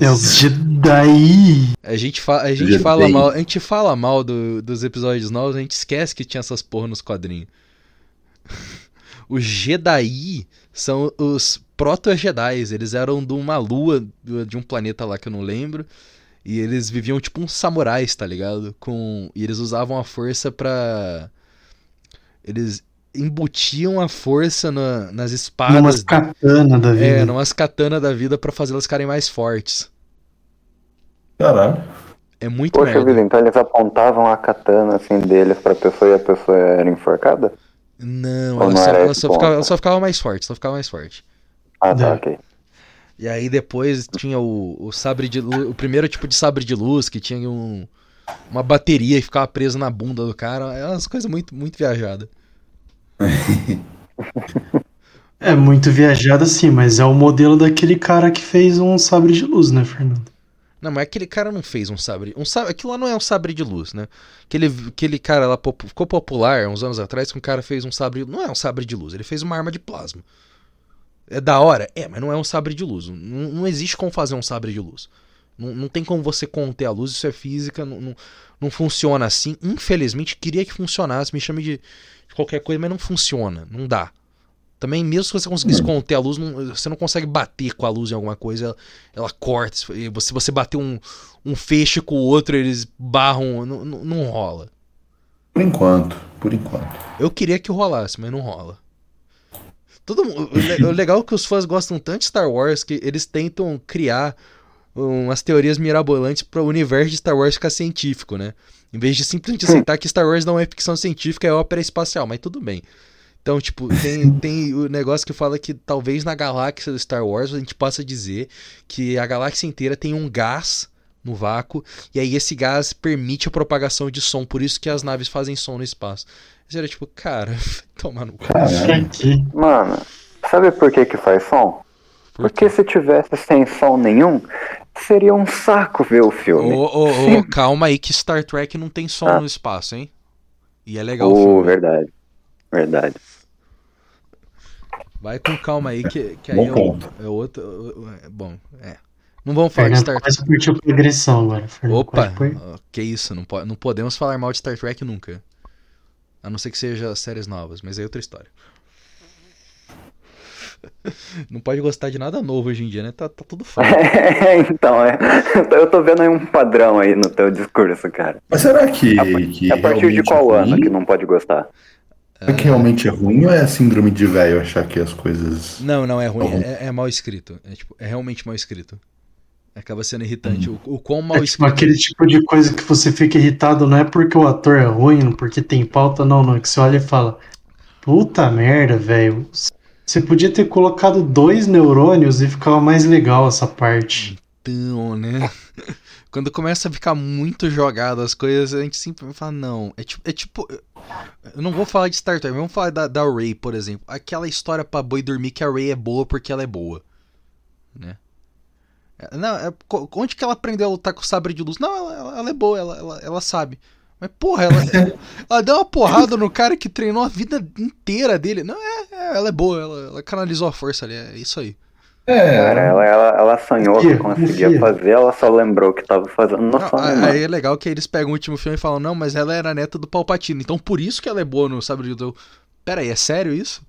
É os Jedi. A gente, fa a gente Jedi. fala mal, a gente fala mal do- dos episódios novos, a gente esquece que tinha essas porra nos quadrinhos. Os Jedi são os proto-Jedi, eles eram de uma lua de um planeta lá que eu não lembro. E eles viviam tipo uns samurais, tá ligado? Com e eles usavam a força pra eles embutiam a força na- nas espadas Umas katana da vida. é, numas katana da vida pra fazer elas ficarem mais fortes. Caralho. É muito Poxa merda. vida, então eles apontavam a katana assim deles pra pessoa e a pessoa era enforcada? Não, ela não só, ela só ficava, ela só ficava mais forte, só ficava mais forte. Ah, tá, É. ok. E aí depois tinha o, o sabre de luz, o primeiro tipo de sabre de luz que tinha um, uma bateria e ficava presa na bunda do cara. É umas coisas muito, muito viajadas. É muito viajado assim, mas é o modelo daquele cara que fez um sabre de luz, né, Fernando? Não, mas aquele cara não fez um sabre. Um sabre aquilo lá não é um sabre de luz, né? Aquele, aquele cara lá ficou popular uns anos atrás que um cara fez um sabre. Não é um sabre de luz, ele fez uma arma de plasma. É da hora? É, mas não é um sabre de luz. Não, não existe como fazer um sabre de luz. Não, não tem como você conter a luz, isso é física, não, não, não funciona assim. Infelizmente, queria que funcionasse, me chame de, de qualquer coisa, mas não funciona, não dá. Também, mesmo se você conseguisse conter a luz, não- você não consegue bater com a luz em alguma coisa, ela, ela corta. Se você- você bater um, um feixe com o outro, eles barram, não, não, não rola. Por enquanto, por enquanto. Eu queria que rolasse, mas não rola. Todo, o legal é que os fãs gostam tanto de Star Wars que eles tentam criar umas teorias mirabolantes para o universo de Star Wars ficar científico, né? Em vez de simplesmente aceitar que Star Wars não é ficção científica, é ópera espacial, mas tudo bem. Então, tipo, tem, tem o negócio que fala que talvez na galáxia do Star Wars a gente possa dizer que a galáxia inteira tem um gás no vácuo, e aí esse gás permite a propagação de som, por isso que as naves fazem som no espaço. Isso era tipo, cara, tomar no cu. Mano, sabe por que que faz som? Por Porque se tivesse sem som nenhum, seria um saco ver o Ô, filme. ô, ô, calma aí que Star Trek não tem som Ah. no espaço, hein? E é legal o Oh, filme. verdade. Verdade. Vai com calma aí que, que aí Bom é, o- ponto. é outro. é, bom, é. Não vamos falar de Fernando Star quase partiu pra agressão agora. Fernando. Opa! Que isso, não, po- não podemos falar mal de Star Trek nunca. A não ser que seja séries novas, mas aí é outra história. Não pode gostar de nada novo hoje em dia, né? Tá, tá tudo foda. então, é. Eu tô vendo aí um padrão aí no teu discurso, cara. Mas será que, A, que a partir de realmente qual é ano ruim? que não pode gostar? É que realmente é ruim ou é síndrome de velho achar que as coisas. Não, não, é ruim. É, é mal escrito. É, tipo, é realmente mal escrito. Acaba sendo irritante. O, o quão mal É tipo escrito. aquele tipo de coisa que você fica irritado, não é porque o ator é ruim, porque tem pauta, não, não. É que você olha e fala: Puta merda, velho. Você podia ter colocado dois neurônios e ficava mais legal essa parte. Então, né? Quando começa a ficar muito jogado as coisas, a gente sempre fala, não. É tipo. É tipo eu não vou falar de Star Trek, vamos falar da, da Ray, por exemplo. Aquela história pra boi dormir que a Ray é boa porque ela é boa. Né? É, Não, é, onde que ela aprendeu a lutar com o sabre de luz? Não, ela, ela- ela é boa, ela, ela, ela sabe. Mas, porra, ela, ela deu uma porrada no cara que treinou a vida inteira dele. Não, é, é, ela é boa, ela, ela canalizou a força ali, é isso aí. Cara, É, ela, ela, ela sonhou que conseguia confia. fazer, ela só lembrou que tava fazendo no Não, sonho. aí é legal que eles pegam o último filme e falam, não, mas ela era neta do Palpatine, então por isso que ela é boa no Sabre de. Eu, Pera aí, é sério isso?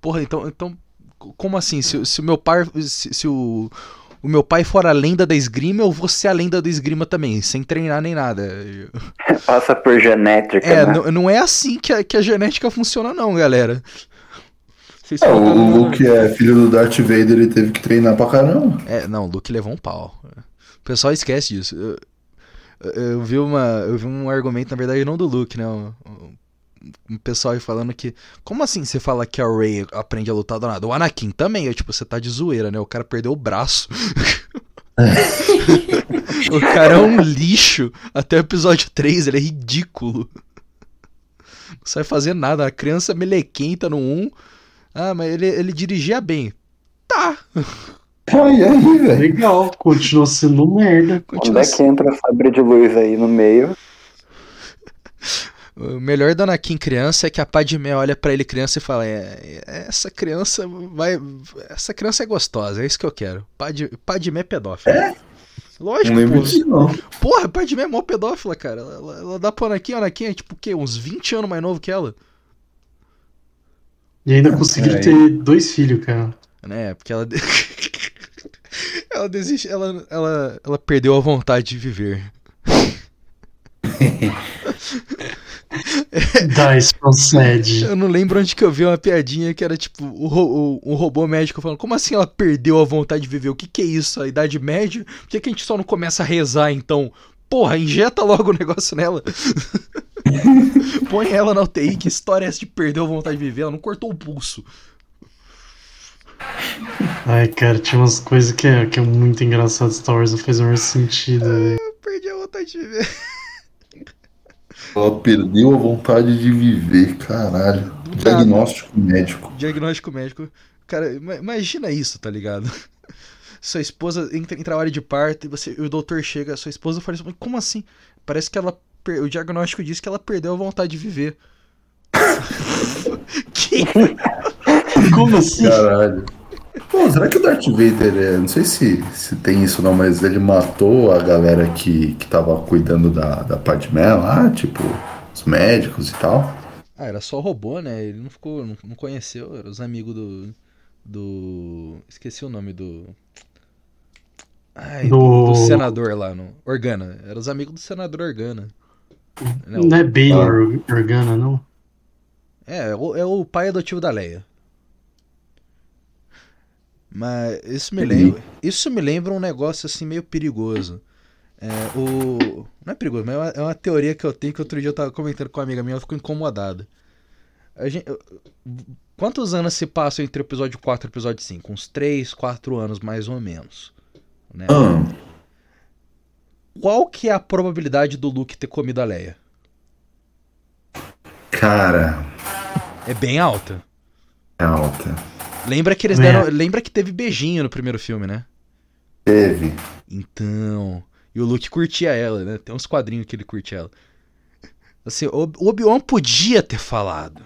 Porra, então, então como assim? Se, se o meu pai, se, se o, o meu pai for a lenda da esgrima, eu vou ser a lenda da esgrima também, sem treinar nem nada. Passa por genética, É, né? não, é assim que a, que a genética funciona não, galera. Vocês É, o, Luke é filho do Darth Vader, ele teve que treinar pra caramba. É, não, o Luke levou um pau. O pessoal esquece disso. Eu, eu- eu vi uma, eu vi um argumento, na verdade, não do Luke, né? Um, um pessoal aí falando que. Como assim você fala que a Rey aprende a lutar do nada? O Anakin também, é tipo, você tá de zoeira, né? O cara perdeu o braço. o cara é um lixo. Até o episódio 3, ele é ridículo. Não sabe fazer nada. A criança melequenta no 1. Ah, mas ele, ele dirigia bem. Tá. Ai, aí, velho. Legal, continua sendo merda. Onde Continua é que entra o sabre de luz aí no meio? O melhor do Anakin criança é que a Padmé olha pra ele criança e fala: é, é, essa criança vai. Essa criança é gostosa, é isso que eu quero. Pad, Padmé é pedófila. É? Lógico, Não pô. disso, não. Porra, Padmé é mó pedófila, cara. Ela, ela, ela dá pro Anakin, o Anakin é tipo o quê? Uns 20 anos mais novo que ela. E ainda conseguiu É. ter dois filhos, cara. Né? Porque ela. ela desiste. Ela, ela, ela perdeu a vontade de viver. Dice procede. Eu não lembro onde que eu vi uma piadinha que era tipo o, ro- o, um robô médico falando: Como assim ela perdeu a vontade de viver? O que que é isso? A idade média? Por que, que a gente só não começa a rezar então? Porra, injeta logo o negócio nela. Põe ela na UTI. Que história é essa de perder a vontade de viver? Ela não cortou o pulso. Ai, cara, tinha umas coisas que é, que é muito engraçado. Star Wars não fez o menor sentido. Eu perdi a vontade de viver. Ela perdeu a vontade de viver, caralho. Do nada. Diagnóstico médico. Diagnóstico médico. Cara, ima- imagina isso, tá ligado? Sua esposa entra em trabalho de parto e você, o doutor chega, sua esposa fala assim, "Mas como assim? Parece que ela. O diagnóstico diz que ela perdeu a vontade de viver. que? Como assim? Caralho. Pô, será que o Darth Vader, é, não sei se, se tem isso não, mas ele matou a galera que, que tava cuidando da, da Padmé lá, tipo, os médicos e tal? Ah, era só robô, né? Ele não ficou. Não, não conheceu. Eram os amigos do. Do. Esqueci o nome do. Ai, do, Do- do senador lá no. Organa. Eram os amigos do senador Organa. Não, Não é Baylor Organa, não? É, é o, é o pai adotivo da Leia. Mas isso me lembra, isso me lembra um negócio assim meio perigoso. É, o não é perigoso, mas é uma, é uma teoria que eu tenho que outro dia eu tava comentando com uma amiga minha, ela ficou incomodada. A gente, quantos anos se passam entre o episódio 4 e o episódio 5? Uns 3, 4 anos mais ou menos. Né? Ah, Qual que é a probabilidade do Luke ter comido a Leia? cara, É bem alta. é alta. Lembra que eles É. deram, lembra que teve beijinho no primeiro filme, né? Teve. Então. E o Luke curtia ela, né? Tem uns quadrinhos que ele curte ela. Assim, o Obi-Wan podia ter falado.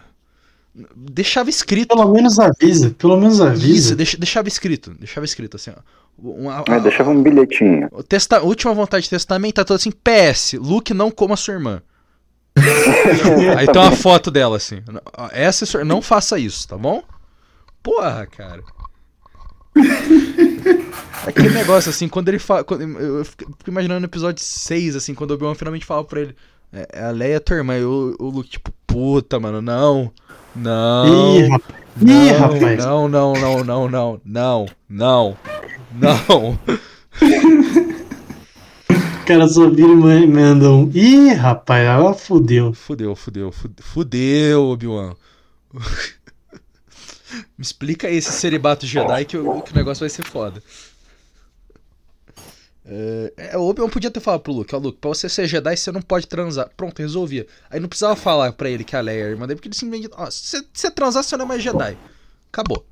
Deixava escrito. Pelo menos avisa, pelo menos Isso, avisa. deixa- deixava escrito. Deixava escrito assim, ó. Uma, É, deixava um bilhetinho. testa, última vontade de testamento tá toda assim: PS, Luke não coma sua irmã. Aí tem uma foto dela assim. Essa é sua- não faça isso, tá bom? Porra, cara. Aquele negócio assim, quando ele fala. quando- eu fico imaginando no episódio 6, assim, quando o Obi-Wan finalmente fala pra ele: é, A Leia é tua irmã. E o, o Luke, tipo, puta, mano, não. Não. Ih, rapaz. Ih, Não, rapaz. não, não, não, não, não, não, não, cara só vira e ma- manda um. Ih, rapaz, ela fudeu. Fudeu, fudeu, fudeu, fudeu, Obi-Wan. Me explica aí esse celibato Jedi que o, que o negócio vai ser foda. É, é, o Obi-Wan podia ter falado pro Luke, ó, Luke, pra você ser Jedi você não pode transar. Pronto, resolvia. Aí não precisava falar pra ele que a Leia é irmã dele, porque ele simplesmente, ó, se você- se você transar você não é mais Jedi. Acabou.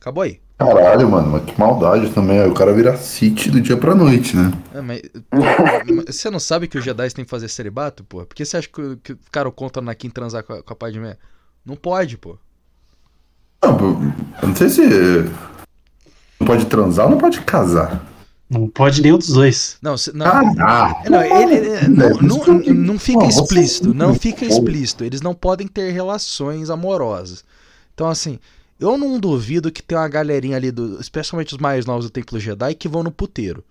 Acabou aí. Caralho, mano, mas que maldade também. O cara vira Sith do dia pra noite, né? É, mas, mas você não sabe que os Jedi têm que fazer celibato, pô? Por que você acha que, o- que o cara conta na Kim transar com a, com a Padmé? Não pode, pô. Não, eu não sei se. Não pode transar ou não pode casar. Não pode nenhum dos dois. Não, se- não, Ah, É, Não, ele, não, não, não fica Não, você- explícito, não fica explícito. Eles não podem ter relações amorosas. Então, assim, eu não duvido que tem uma galerinha ali, do, especialmente os mais novos do Templo Jedi, que vão no puteiro.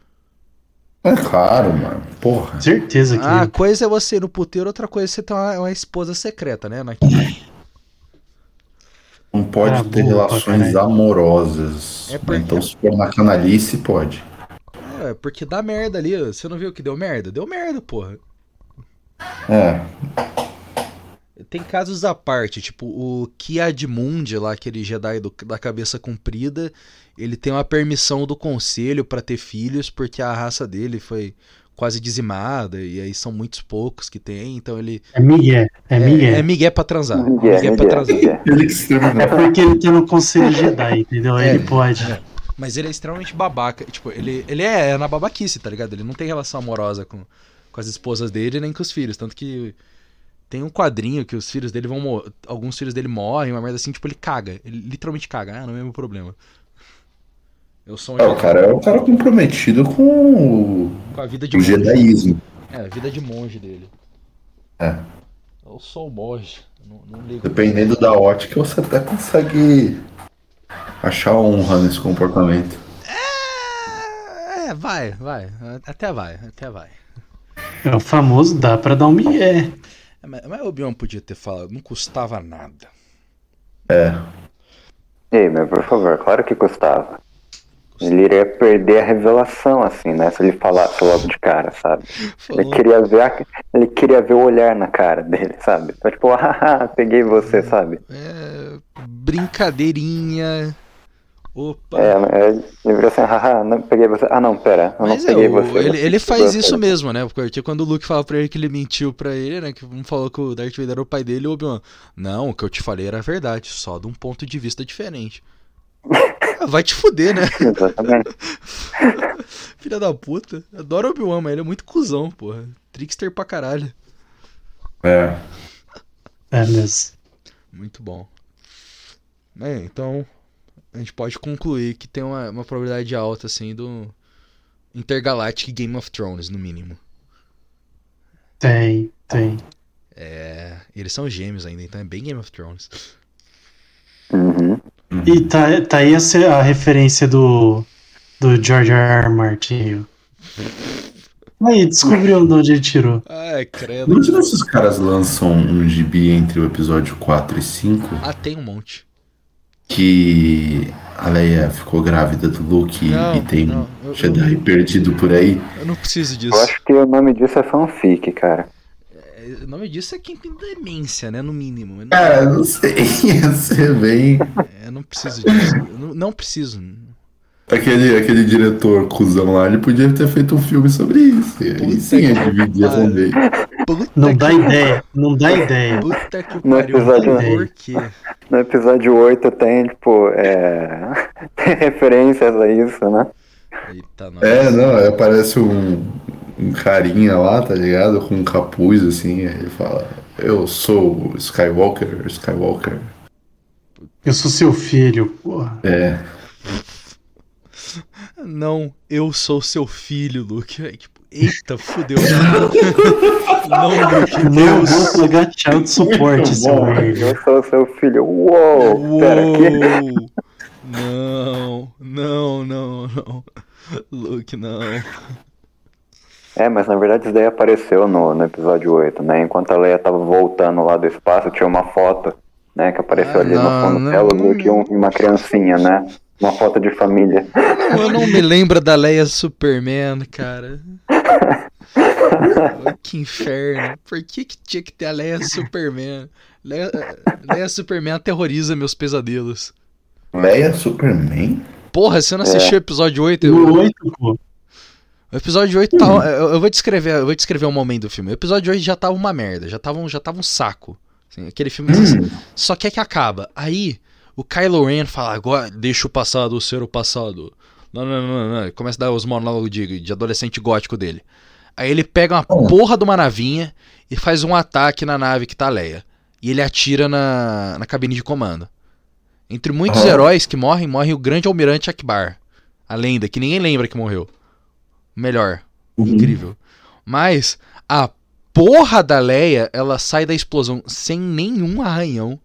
É claro, mano. Porra. Certeza que. Ah, a coisa é você ir no puteiro, outra coisa é você ter uma, uma esposa secreta, né? Anakin? Não pode Ah, ter relações caralho. amorosas. É porque- Então, se for na canalice, pode. É, porque dá merda ali. Você não viu que deu merda? Deu merda, porra. É. Tem casos à parte, tipo o Kiadmund lá, aquele Jedi do- da cabeça comprida, ele tem uma permissão do conselho pra ter filhos porque a raça dele foi quase dizimada e aí são muitos poucos que tem, então ele É Miguel. É Miguel. é, é migué pra transar. Miguel, Migué pra transar. Ele. É porque ele tem no conselho Jedi, entendeu? Aí É, ele pode. é. Mas ele é extremamente babaca, tipo, ele, ele é, é na babaquice, tá ligado? Ele não tem relação amorosa com, com as esposas dele nem com os filhos, tanto que Tem um quadrinho que os filhos dele vão morrer. Alguns filhos dele morrem, uma merda assim, tipo, ele caga. Ele literalmente caga. Ah, não é meu problema. Eu sou um É, o cara é um cara comprometido com o, com a vida de o monge. jedaísmo. É, a vida de monge dele. É. Eu sou o monge. Não, não ligo. Dependendo da ótica, você até consegue achar honra nesse comportamento. É, vai, vai. Até vai, até vai. É o famoso dá pra dar um migué. É, Mas, mas o Obi-Wan podia ter falado, não custava nada. É. Ei, mas por favor, claro que custava. Ele iria perder a revelação, assim, né? Se ele falasse logo de cara, sabe? Ele queria ver, a- ele queria ver o olhar na cara dele, sabe? Então, tipo, haha, peguei você, sabe? é, brincadeirinha. Opa. É, é, ele virou assim, haha, não peguei você. Ah, não, pera, eu Mas não é, peguei o- você. ele, ele faz isso você. mesmo, né? Porque quando o Luke fala pra ele que ele mentiu pra ele, né? Que um falou que o Darth Vader era o pai dele, o Obi-Wan. Não, o que eu te falei era verdade, só de um ponto de vista diferente. Vai te fuder, né? Exatamente. Filha da puta. Adoro o Obi-Wan, mas ele é muito cuzão, porra. Trickster pra caralho. É. É mesmo. Muito bom. É, então, a gente pode concluir que tem uma, uma probabilidade alta, assim, do Intergalactic Game of Thrones, no mínimo. Tem, tem. É, eles são gêmeos ainda, então é bem Game of Thrones. Uhum. E tá, tá aí a, a referência do, do George R. R. Martin. Aí, descobriu de onde ele tirou. Ai, credo. Se os caras lançam um gibi entre o episódio 4 e 5 Ah, tem um monte. que a Leia ficou grávida do Luke e- Não, e tem não, um eu- Jedi perdido por aí. Eu não preciso Eu disso. acho que o nome disso é fanfic, cara. O nome disso é quem tem demência, né? No mínimo. Eu não, Cara, não sei, ia ser bem. é, eu não preciso disso. Não, não preciso. Aquele, aquele diretor cuzão lá, ele podia ter feito um filme sobre isso. E aí Puta sim, ia dividir a. Puta Não dá ideia, não dá ideia. Puta que No pariu. episódio- Por quê? No episódio 8 tem, tipo, é... tem referências a isso, né? Eita, nós. É, não, aparece um, um carinha lá, tá ligado? Com um capuz assim, aí ele fala: Eu sou o Skywalker, Skywalker. Eu sou seu filho, porra. É. Não, eu sou seu filho, Luke. Aí, tipo, eita, fudeu. não, Luke, Não eu vou pagar child support, seu. Eu sou seu filho. Uou! Pera, que? Uou! Não, não, não, não. Luke, não. É, mas na verdade isso daí apareceu no, no episódio 8, né? Enquanto a Leia tava voltando lá do espaço, tinha uma foto, né? Que apareceu Ah, ali não, no fundo não, dela, não, o Luke e um- uma criancinha, né? Uma foto de família. Eu não me lembro da Leia Superman, cara. Que inferno. Por que, que tinha que ter a Leia Superman? Leia, Leia Superman aterroriza meus pesadelos. Leia Superman? Porra, você não assistiu o episódio 8? No Eu, 8, pô. O episódio 8 tá. Eu, eu vou descrever, eu vou descrever um momento do filme. O episódio 8 já tava uma merda, já tava um, já tava um saco. Assim, aquele filme Hum. só quer que acaba. Aí o Kylo Ren fala, agora deixa o passado ser o passado. Não, não, não, não. Ele Começa a dar os monólogos de, de adolescente gótico dele. Aí ele pega uma Oh. porra de uma navinha e faz um ataque na nave que tá Leia. E ele atira na, na cabine de comando. Entre muitos Oh. heróis que morrem, morre o grande almirante Akbar. A lenda, que ninguém lembra que morreu. Melhor. Uhum. Incrível. Mas a porra da Leia, ela sai da explosão sem nenhum arranhão.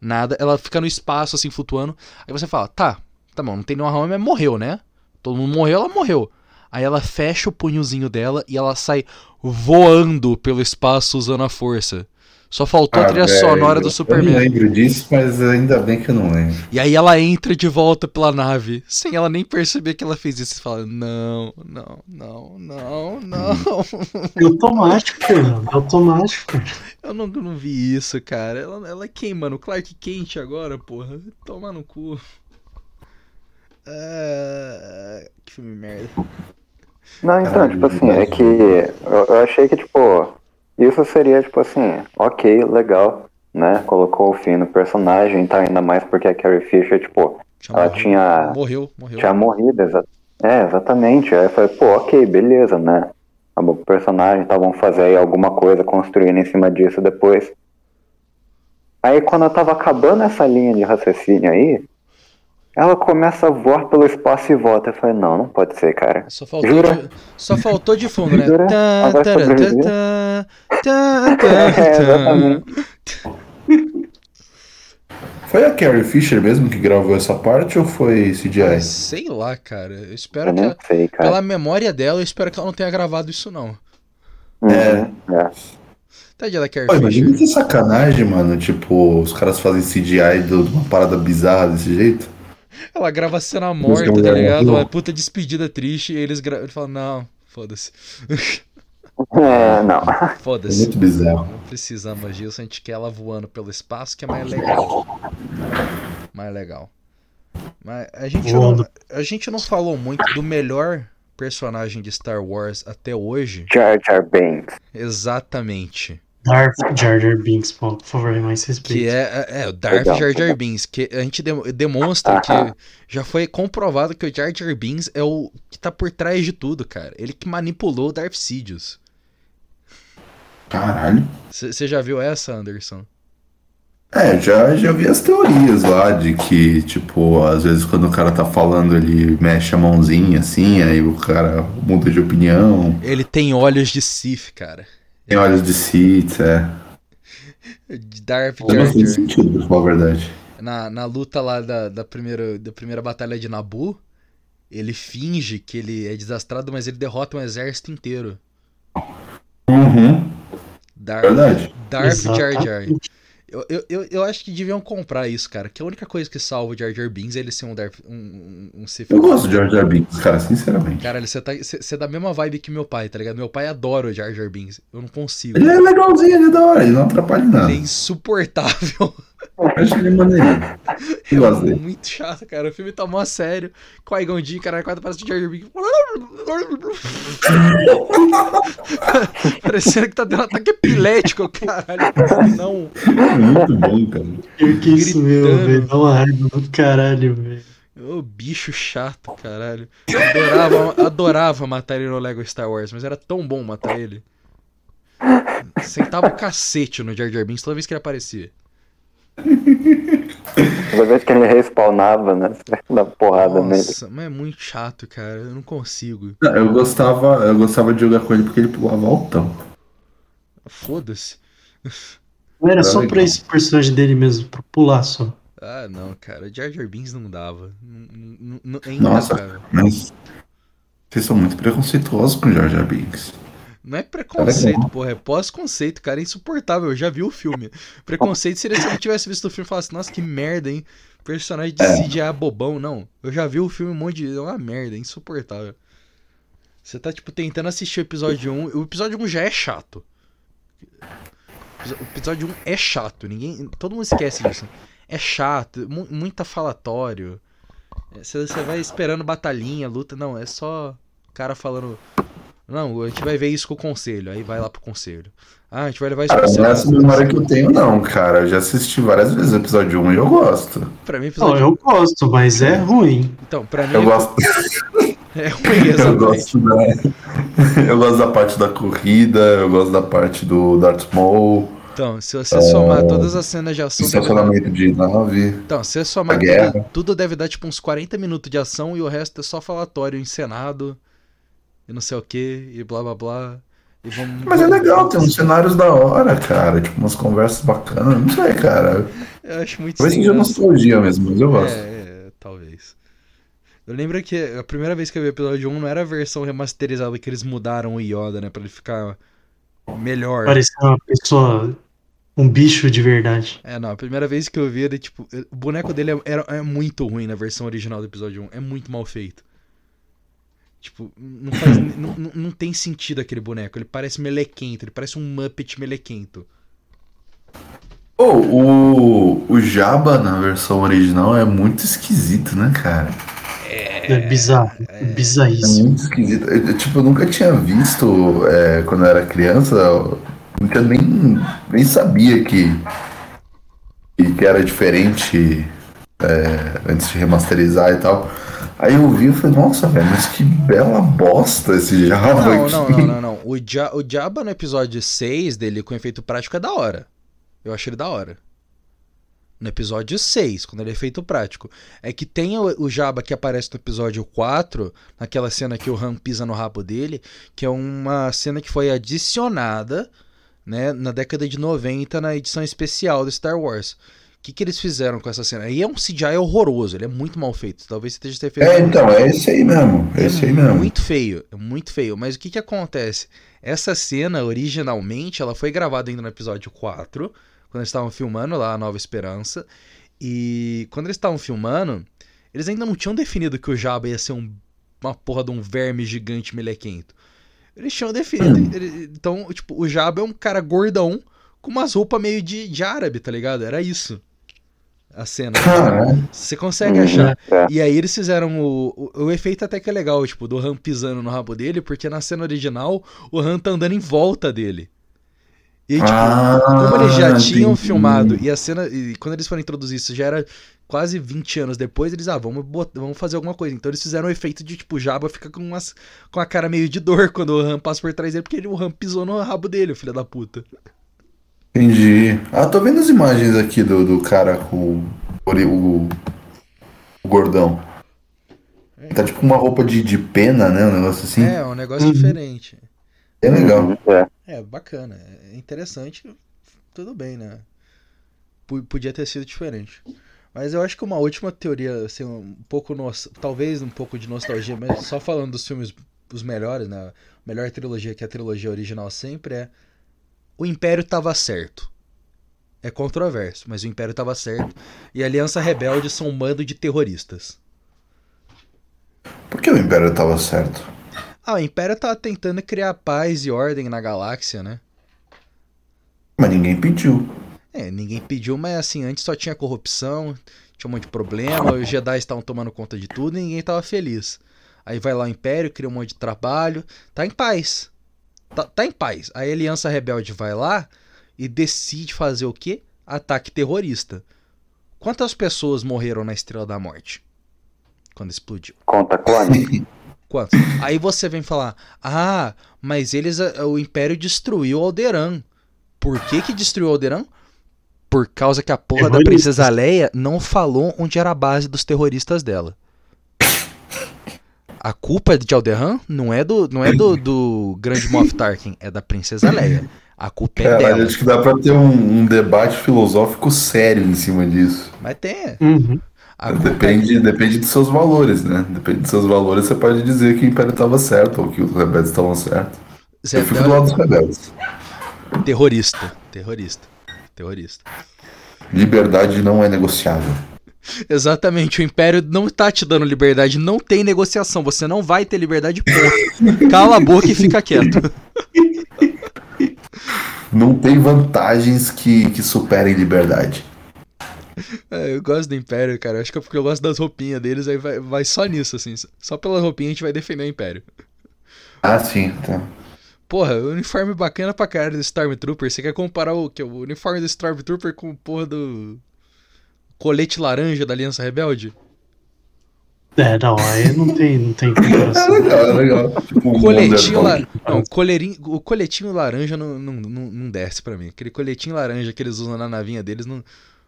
Nada. Ela fica no espaço, assim, flutuando. Aí você fala, tá, tá bom, não tem nenhum arranhão, mas morreu, né? Todo mundo morreu, ela morreu. Aí ela fecha o punhozinho dela e ela sai voando pelo espaço usando a força. Só faltou a Ah, trilha velho, sonora do Eu não Superman. lembro disso, mas ainda bem que eu não lembro. E aí ela entra de volta pela nave, sem ela nem perceber que ela fez isso. Você fala, não, não, não, não, não. É automático, Fernando. É automático. Eu não, eu não vi isso, cara. Ela, ela queima no Clark Kent agora, porra. Toma no cu. Ah, que filme merda. Não, então, Caralho, tipo assim, é que eu, eu achei que, tipo, isso seria, tipo assim, ok, legal, né? Colocou o fim no personagem, tá? Ainda mais porque a Carrie Fisher, tipo, ela morrido. tinha, Morreu, morreu. tinha morrido, exa é, exatamente. Aí eu falei, pô, ok, beleza, né? acabou com o personagem, então vamos fazer aí alguma coisa construindo em cima disso depois. Aí quando eu tava acabando essa linha de raciocínio aí, ela começa a voar pelo espaço e volta. Eu falei, não, não pode ser, cara. Só faltou, Jura? de, só faltou de fundo, né? Jura? Tá, tará, sobreviver. tá, tá, tá, É, tá. Foi a Carrie Fisher mesmo que gravou essa parte ou foi CGI? Sei lá, cara. Eu espero Eu que ela, sei, cara. pela memória dela, eu espero que ela não tenha gravado isso não. Uhum, é. Tadinha da Carrie Pô, imagina Fisher. que sacanagem, mano. Tipo, os caras fazem CGI de uma parada bizarra desse jeito. Ela grava a cena morta, tá ligado? Uma puta despedida triste e eles gra... ele falam, não, foda-se. É, não. É Foda-se. muito bizarro. Não precisamos disso, a gente quer ela voando pelo espaço, que é mais legal. Mais legal. Mas a gente, não, a gente não falou muito do melhor personagem de Star Wars até hoje. Jar Jar Binks. Exatamente. Darth Jar Jar Binks, pô, por favor, mais respeito. Que é, é, é o Darth Legal. Jar Jar Binks. Que a gente dem- demonstra que Aham. já foi comprovado que o Jar Jar Binks é o que tá por trás de tudo, cara. Ele que manipulou o Darth Sidious. Caralho. Você já viu essa, Anderson? É, já, já vi as teorias lá de que, tipo, às vezes quando o cara tá falando, ele mexe a mãozinha assim, aí o cara muda de opinião. Ele tem olhos de Sith, cara. Tem olhos de Sith, é. Darth Faz Jar bastante Jar. sentido, pra falar a verdade. Na, na luta lá da, da, primeira, da primeira batalha de Nabu, ele finge que ele é desastrado, mas ele derrota um exército inteiro. Uhum, Darth, verdade. Darth Jar Jar. Eu, eu, eu, acho que deviam comprar isso, cara. Que a única coisa que salva o Jar Jar Binks é ele ser um, Darth, um, um, um Sith. Eu gosto de Jar Jar Binks, cara, sinceramente. Caralho, você tá, é da mesma vibe que meu pai, tá ligado? Meu pai adora o Jar Jar Binks. Eu não consigo. Ele é legalzinho, ele é da hora, ele não atrapalha nada. Ele é insuportável. Eu acho ele maneirinho. Eu gosto É dele. muito chato, cara. O filme tá mó sério. Qui-Gon Jinn, cara, quase parece o Jar Jar Binks. Parecendo que tá tendo um ataque epilético, caralho. Não. Muito bom, cara. Pior que isso Gritando. velho. Dá uma raiva do caralho, velho. Ô, bicho chato, caralho. Eu adorava, adorava matar ele no Lego Star Wars, mas era tão bom matar ele. Sentava o cacete no Jar Jar Binks toda vez que ele aparecia. Toda vez que ele respawnava, né? Você dá porrada nele. Nossa, mas é muito chato, cara. Eu não consigo. Não, Eu gostava, eu gostava de jogar com ele porque ele pulava altão. Foda-se. Não era Era só pra legal. esse personagem dele mesmo, pra pular só. Ah, não, cara. Jar Jar Binks não dava. Não- não- não- É Nossa, intragável. mas vocês são muito preconceituosos com Jar Jar Binks. Não é preconceito, porra. É pós-conceito, cara. É insuportável. Eu já vi o filme. Preconceito seria se eu tivesse visto o filme e falasse, nossa, que merda, hein? Personagem de É. CGI bobão. Não. Eu já vi o filme um monte de. É uma merda, é insuportável. Você tá, tipo, tentando assistir o episódio 1. O episódio 1 já é chato. O episódio 1 é chato. Ninguém. Todo mundo esquece disso. É chato, mu muita falatório. É, Você você vai esperando batalhinha, luta. Não, é só o cara falando. Não, a gente vai ver isso com o conselho. Aí vai lá pro conselho. Ah, a gente vai levar isso Cara, pro não é essa Senado. memória que eu tenho, não, cara. Eu já assisti várias vezes o episódio 1 e eu gosto. Pra mim, Não, episódio. eu gosto, mas é ruim. Então, pra mim Eu gosto, é ruim, eu exatamente. gosto da. Eu gosto da parte da corrida, eu gosto da parte do Darth Maul, Então, se você somar todas as cenas de ação. estacionamento de nave. Então, se você somar A guerra. tudo, tudo deve dar tipo uns 40 minutos de ação e o resto é só falatório encenado e não sei o que, e blá blá blá. E vamos, Mas é legal, tem uns cenários da hora, cara. Tipo, umas conversas bacanas. Não sei, cara. Eu acho muito Talvez seja nostalgia mesmo, mas eu gosto. É, é, talvez. Eu lembro que a primeira vez que eu vi o episódio 1 não era a versão remasterizada que eles mudaram o Yoda, né? Pra ele ficar melhor. Parecia uma pessoa, um bicho de verdade. É, não, a primeira vez que eu vi ele, tipo, o boneco dele é, era- é muito ruim na versão original do episódio 1. É muito mal feito. Tipo, não, faz, não, não- não tem sentido aquele boneco. Ele parece melequento, ele parece um Muppet melequento. Pô, o, o Jabba na versão original é muito esquisito, né, cara? É, bizarro. é. É Bizarríssimo. muito esquisito. Eu, eu, tipo, eu nunca tinha visto é, quando eu era criança. Eu nunca nem, nem sabia que, que, que era diferente é, antes de remasterizar e tal. Aí eu vi e falei, nossa, velho, mas que bela bosta esse Jabba Não, aqui. não, não, não, não. o, ja, o Jabba no episódio 6 dele com efeito prático é da hora. Eu acho ele da hora. No episódio 6, quando ele é efeito prático. É que tem o, o Jabba que aparece no episódio 4, naquela cena que o Han pisa no rabo dele, que é uma cena que foi adicionada né, na década de 90 na edição especial do Star Wars. O que, que eles fizeram com essa cena? Aí é um CGI horroroso, ele é muito mal feito. Talvez você esteja ter feito. É, então, é esse aí mesmo. É esse aí mesmo. Muito feio, é muito feio. Mas o que, que acontece? Essa cena, originalmente, ela foi gravada ainda no episódio 4, quando eles estavam filmando lá a Nova Esperança. E quando eles estavam filmando, eles ainda não tinham definido que o Jabba ia ser um, uma porra de um verme gigante melequento. Eles tinham definido. ele- então, tipo, o Jabba é um cara gordão com umas roupas meio de, de árabe, tá ligado? Era isso. A cena. Você consegue Uhum. achar. É. E aí eles fizeram o, o, o efeito até que é legal, tipo, do Han pisando no rabo dele, porque na cena original o Han tá andando em volta dele. E tipo, Ah, como eles já tinham entendi. filmado, e a cena. E quando eles foram introduzir isso, já era quase 20 anos depois, eles, ah, vamos, bot- vamos fazer alguma coisa. Então eles fizeram o efeito de, tipo, o Jabba fica com, umas, com a cara meio de dor quando o Han passa por trás dele, porque ele- o Han pisou no rabo dele, filho da puta. Entendi. Ah, tô vendo as imagens aqui do, do cara com o, o, o gordão. Tá tipo com uma roupa de, de pena, né? Um negócio assim. É, é um negócio Uhum. diferente. É legal. É. É, bacana. É interessante. Tudo bem, né? P- Podia ter sido diferente. Mas eu acho que uma última teoria, assim, um pouco. nos- Talvez um pouco de nostalgia, mas só falando dos filmes os melhores, né? A melhor trilogia que é a trilogia original sempre é. O Império tava certo. É controverso, mas o Império tava certo. E a Aliança Rebelde são um bando de terroristas. Por que o Império tava certo? Ah, o Império tava tentando criar paz e ordem na galáxia, né? Mas ninguém pediu. É, ninguém pediu, mas assim, antes só tinha corrupção, tinha um monte de problema, os Jedi estavam tomando conta de tudo e ninguém tava feliz. Aí vai lá o Império, cria um monte de trabalho, tá em paz. Tá, tá em paz. Aí a Aliança Rebelde vai lá e decide fazer o quê? Ataque terrorista. Quantas pessoas morreram na Estrela da Morte? Quando explodiu. Conta clone. Quantos? Aí você vem falar: Ah, mas eles. O Império destruiu Alderan. Por que que destruiu Alderan? Por causa que a porra da. Princesa Leia não falou onde era a base dos terroristas dela. A culpa de Alderan não é do, não é do, do grande Moff Tarkin, é da Princesa Leia. A culpa é dela. acho que dá pra ter um, um debate filosófico sério em cima disso. Mas tem. Uhum. A culpa é Depende, depende dos seus valores, né? Depende dos seus valores, você pode dizer que o Império tava certo ou que os rebeldes estavam certos. Zé Eu fico do lado dos rebeldes. terrorista. Terrorista. Terrorista. Liberdade não é negociável. Exatamente, o Império não tá te dando liberdade, não tem negociação, você não vai ter liberdade, ponto. Cala a boca e fica quieto. Não tem vantagens que, que superem liberdade. É, eu gosto do Império, cara, acho que é porque eu gosto das roupinhas deles, aí vai, vai só nisso, assim, só pela roupinha a gente vai defender o Império. Ah, sim, tá. Porra, uniforme bacana pra caralho do Stormtrooper, você quer comparar o, que, o uniforme do Stormtrooper com o porra do colete laranja da Aliança Rebelde? É, não, aí não tem, não tem É comparação. legal, é legal. Tipo, um Coletinho, Wonder la... não, coleirinho, o coletinho laranja não, não, não, não desce pra mim. Aquele coletinho laranja que eles usam na navinha deles não,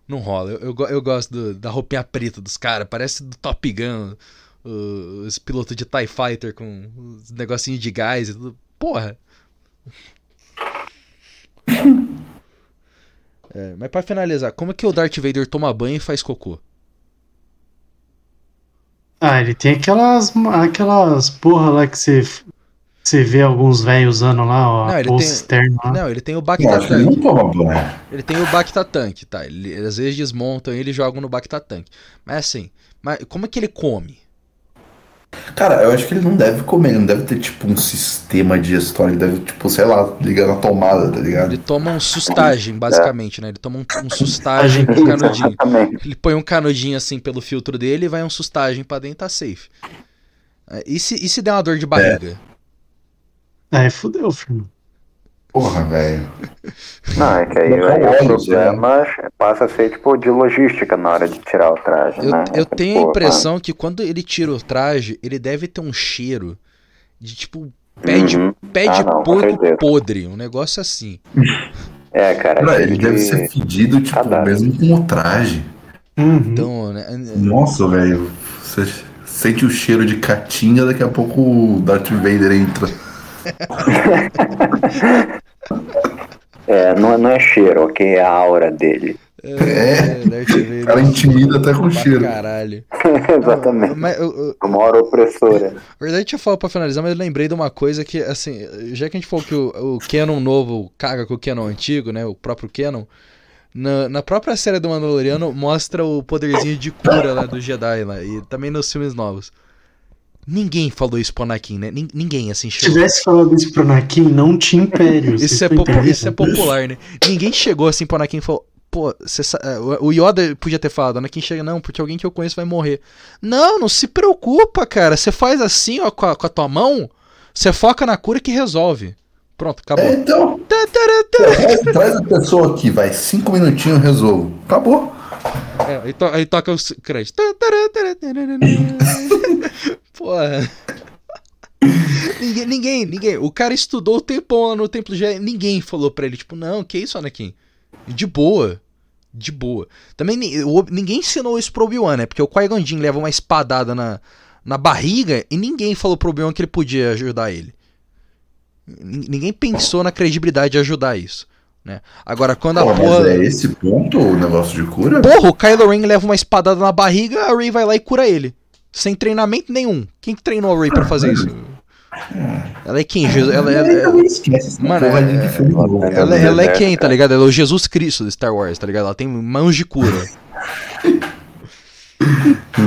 não rola. Eu, eu, eu gosto do- da roupinha preta dos caras, parece do Top Gun, o- os pilotos de TIE Fighter com os negocinhos de gás e tudo. Porra! É, mas pra finalizar, como é que o Darth Vader toma banho e faz cocô? Ah, ele tem aquelas, aquelas porra lá que você, você vê alguns velhos usando lá, ó, Não, a ele bolsa tem- externa lá. Não, ele tem o Não, Bacta acho que ele Tank. não toma banho. Ele tem o Bacta Tank, tá? Ele, às vezes desmontam ele e jogam no Bacta Tank. Mas assim, mas como é que ele come? Cara, eu acho que ele não deve comer, ele não deve ter tipo um sistema digestório, ele deve, tipo, sei lá, ligar na tomada, tá ligado? Ele toma um sustagem, basicamente, né? Ele toma um, um sustagem com um canudinho. Ele põe um canudinho assim pelo filtro dele e vai um sustagem pra dentro, tá safe. É, E se, e se der uma dor de barriga? Aí fudeu, filho. Porra, velho. Não, é que aí, Não, não, o não, problema passa a ser tipo de logística na hora de tirar o traje, Eu, né? eu Tipo, tenho a mano, impressão que quando ele tira o traje, ele deve ter um cheiro de tipo Pé de, Uhum. pé de Ah, não, porco podre. Um negócio assim. É, cara. Cheio ele deve de- ser fedido, tipo, cadáver. mesmo com o traje. Uhum. Então, né? Nossa, velho. Você sente o cheiro de catinha, daqui a pouco o Darth Vader entra. É, não, não é cheiro, ok? É a aura dele. É, Vader. O cara intimida até com cheiro. Caralho. Exatamente. Mas, eu, eu, Uma hora opressora. Na verdade, deixa eu falar pra finalizar, mas eu lembrei de uma coisa que, assim, já que a gente falou que o, o Canon novo caga com o Canon antigo, né? O próprio Canon. Na, na própria série do Mandaloriano mostra o poderzinho de cura lá do Jedi lá. E também nos filmes novos. Ninguém falou isso pro Anakin, né? Nin- Ninguém, assim, Se chegou. tivesse falado isso pro Anakin, não tinha império. Isso é, popu- entendendo? isso é popular, né? Ninguém chegou assim pro Anakin e falou. Pô, eh, o Yoda podia ter falado, Anakin chega, não, porque alguém que eu conheço vai morrer. Não, não se preocupa, cara. Você faz assim, ó, com a, com a tua mão, você foca na cura que resolve. Pronto, acabou. É, então, Tá, traz, traz a pessoa aqui, vai. Cinco minutinhos, resolvo. Acabou. É, aí, to- aí toca os créditos. Porra. Ninguém, ninguém, ninguém. O cara estudou o tempão lá no Templo Jedi. Ninguém falou pra ele, tipo, não, que isso, Anakin? De boa. De boa. Também ninguém ensinou isso pro Obi-Wan, né? Porque o Qui-Gon Jinn leva uma espadada na, na barriga e ninguém falou pro Obi-Wan que ele podia ajudar ele. Nin- Ninguém pensou na credibilidade de ajudar isso. Né? Agora, quando a Pô, porra. mas é esse ponto o negócio de cura? Porra, o Kylo Ren leva uma espadada na barriga, a Rey vai lá e cura ele. Sem treinamento nenhum. Quem que treinou a Rey pra fazer isso? Ela é quem? Jesus, ela, ela, ela, esquece essa Mano, é- ela- ela é quem, tá ligado? Ela é o Jesus Cristo de Star Wars, tá ligado? Ela tem mãos de cura.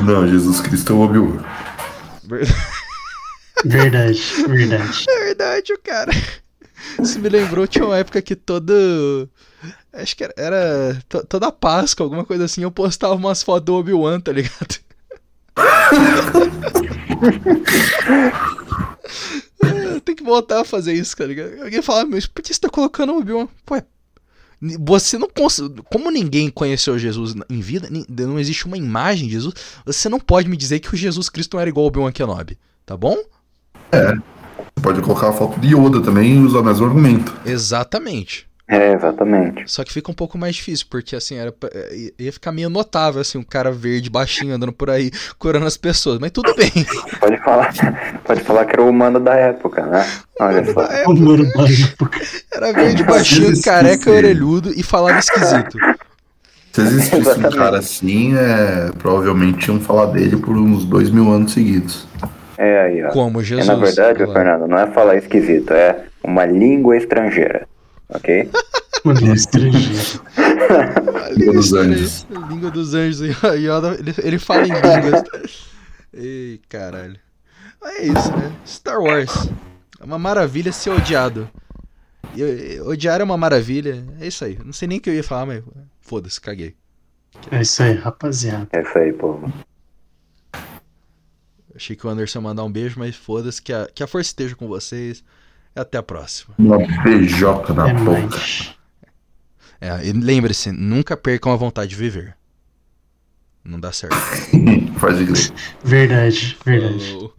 Não, Jesus Cristo é o Obi-Wan. Verdade, verdade. É verdade, o cara. Isso me lembrou, tinha uma época que todo. Acho que era, era to- toda Páscoa, alguma coisa assim, eu postava umas fotos do Obi-Wan, tá ligado? É, Tem que voltar a fazer isso, ligado? Alguém fala, mas por que você tá colocando o Obi-Wan? Pô, é- você não cons... Como ninguém conheceu Jesus em vida, não existe uma imagem de Jesus, você não pode me dizer que o Jesus Cristo não era igual ao Obi-Wan Kenobi, tá bom? Você pode colocar a foto de Yoda também e usar o mesmo argumento. Exatamente. É, exatamente. Só que fica um pouco mais difícil, porque assim, era, eh, ia ficar meio notável, assim, um cara verde, baixinho, andando por aí, curando as pessoas. Mas tudo bem. Pode falar, pode falar que era o humano da época, né? Olha só. O mano da época. Era verde, baixinho, careca, orelhudo e falava esquisito. Se existisse um cara assim, é, provavelmente iam falar dele por uns dois mil anos seguidos. É aí, ó. Como É, Jesus. na verdade, lá. Fernando, não é falar esquisito, é uma língua estrangeira. Ok? Mano, estrangeiro. A Língua dos anjos. língua dos anjos. E Yoda, ele, ele fala em línguas. Ei, caralho. Mas é isso, né? Star Wars. É uma maravilha ser odiado. E, e, odiar é uma maravilha. É isso aí. Não sei nem o que eu ia falar, mas foda-se, caguei. É isso aí, rapaziada. É isso aí, povo. Achei que o Anderson ia mandar um beijo, mas foda-se. Que a, que a força esteja com vocês. Até a próxima. Uma beijoca na É boca. É, e lembre-se, nunca percam a vontade de viver. Não dá certo. Faz inglês. Verdade, verdade. Falou.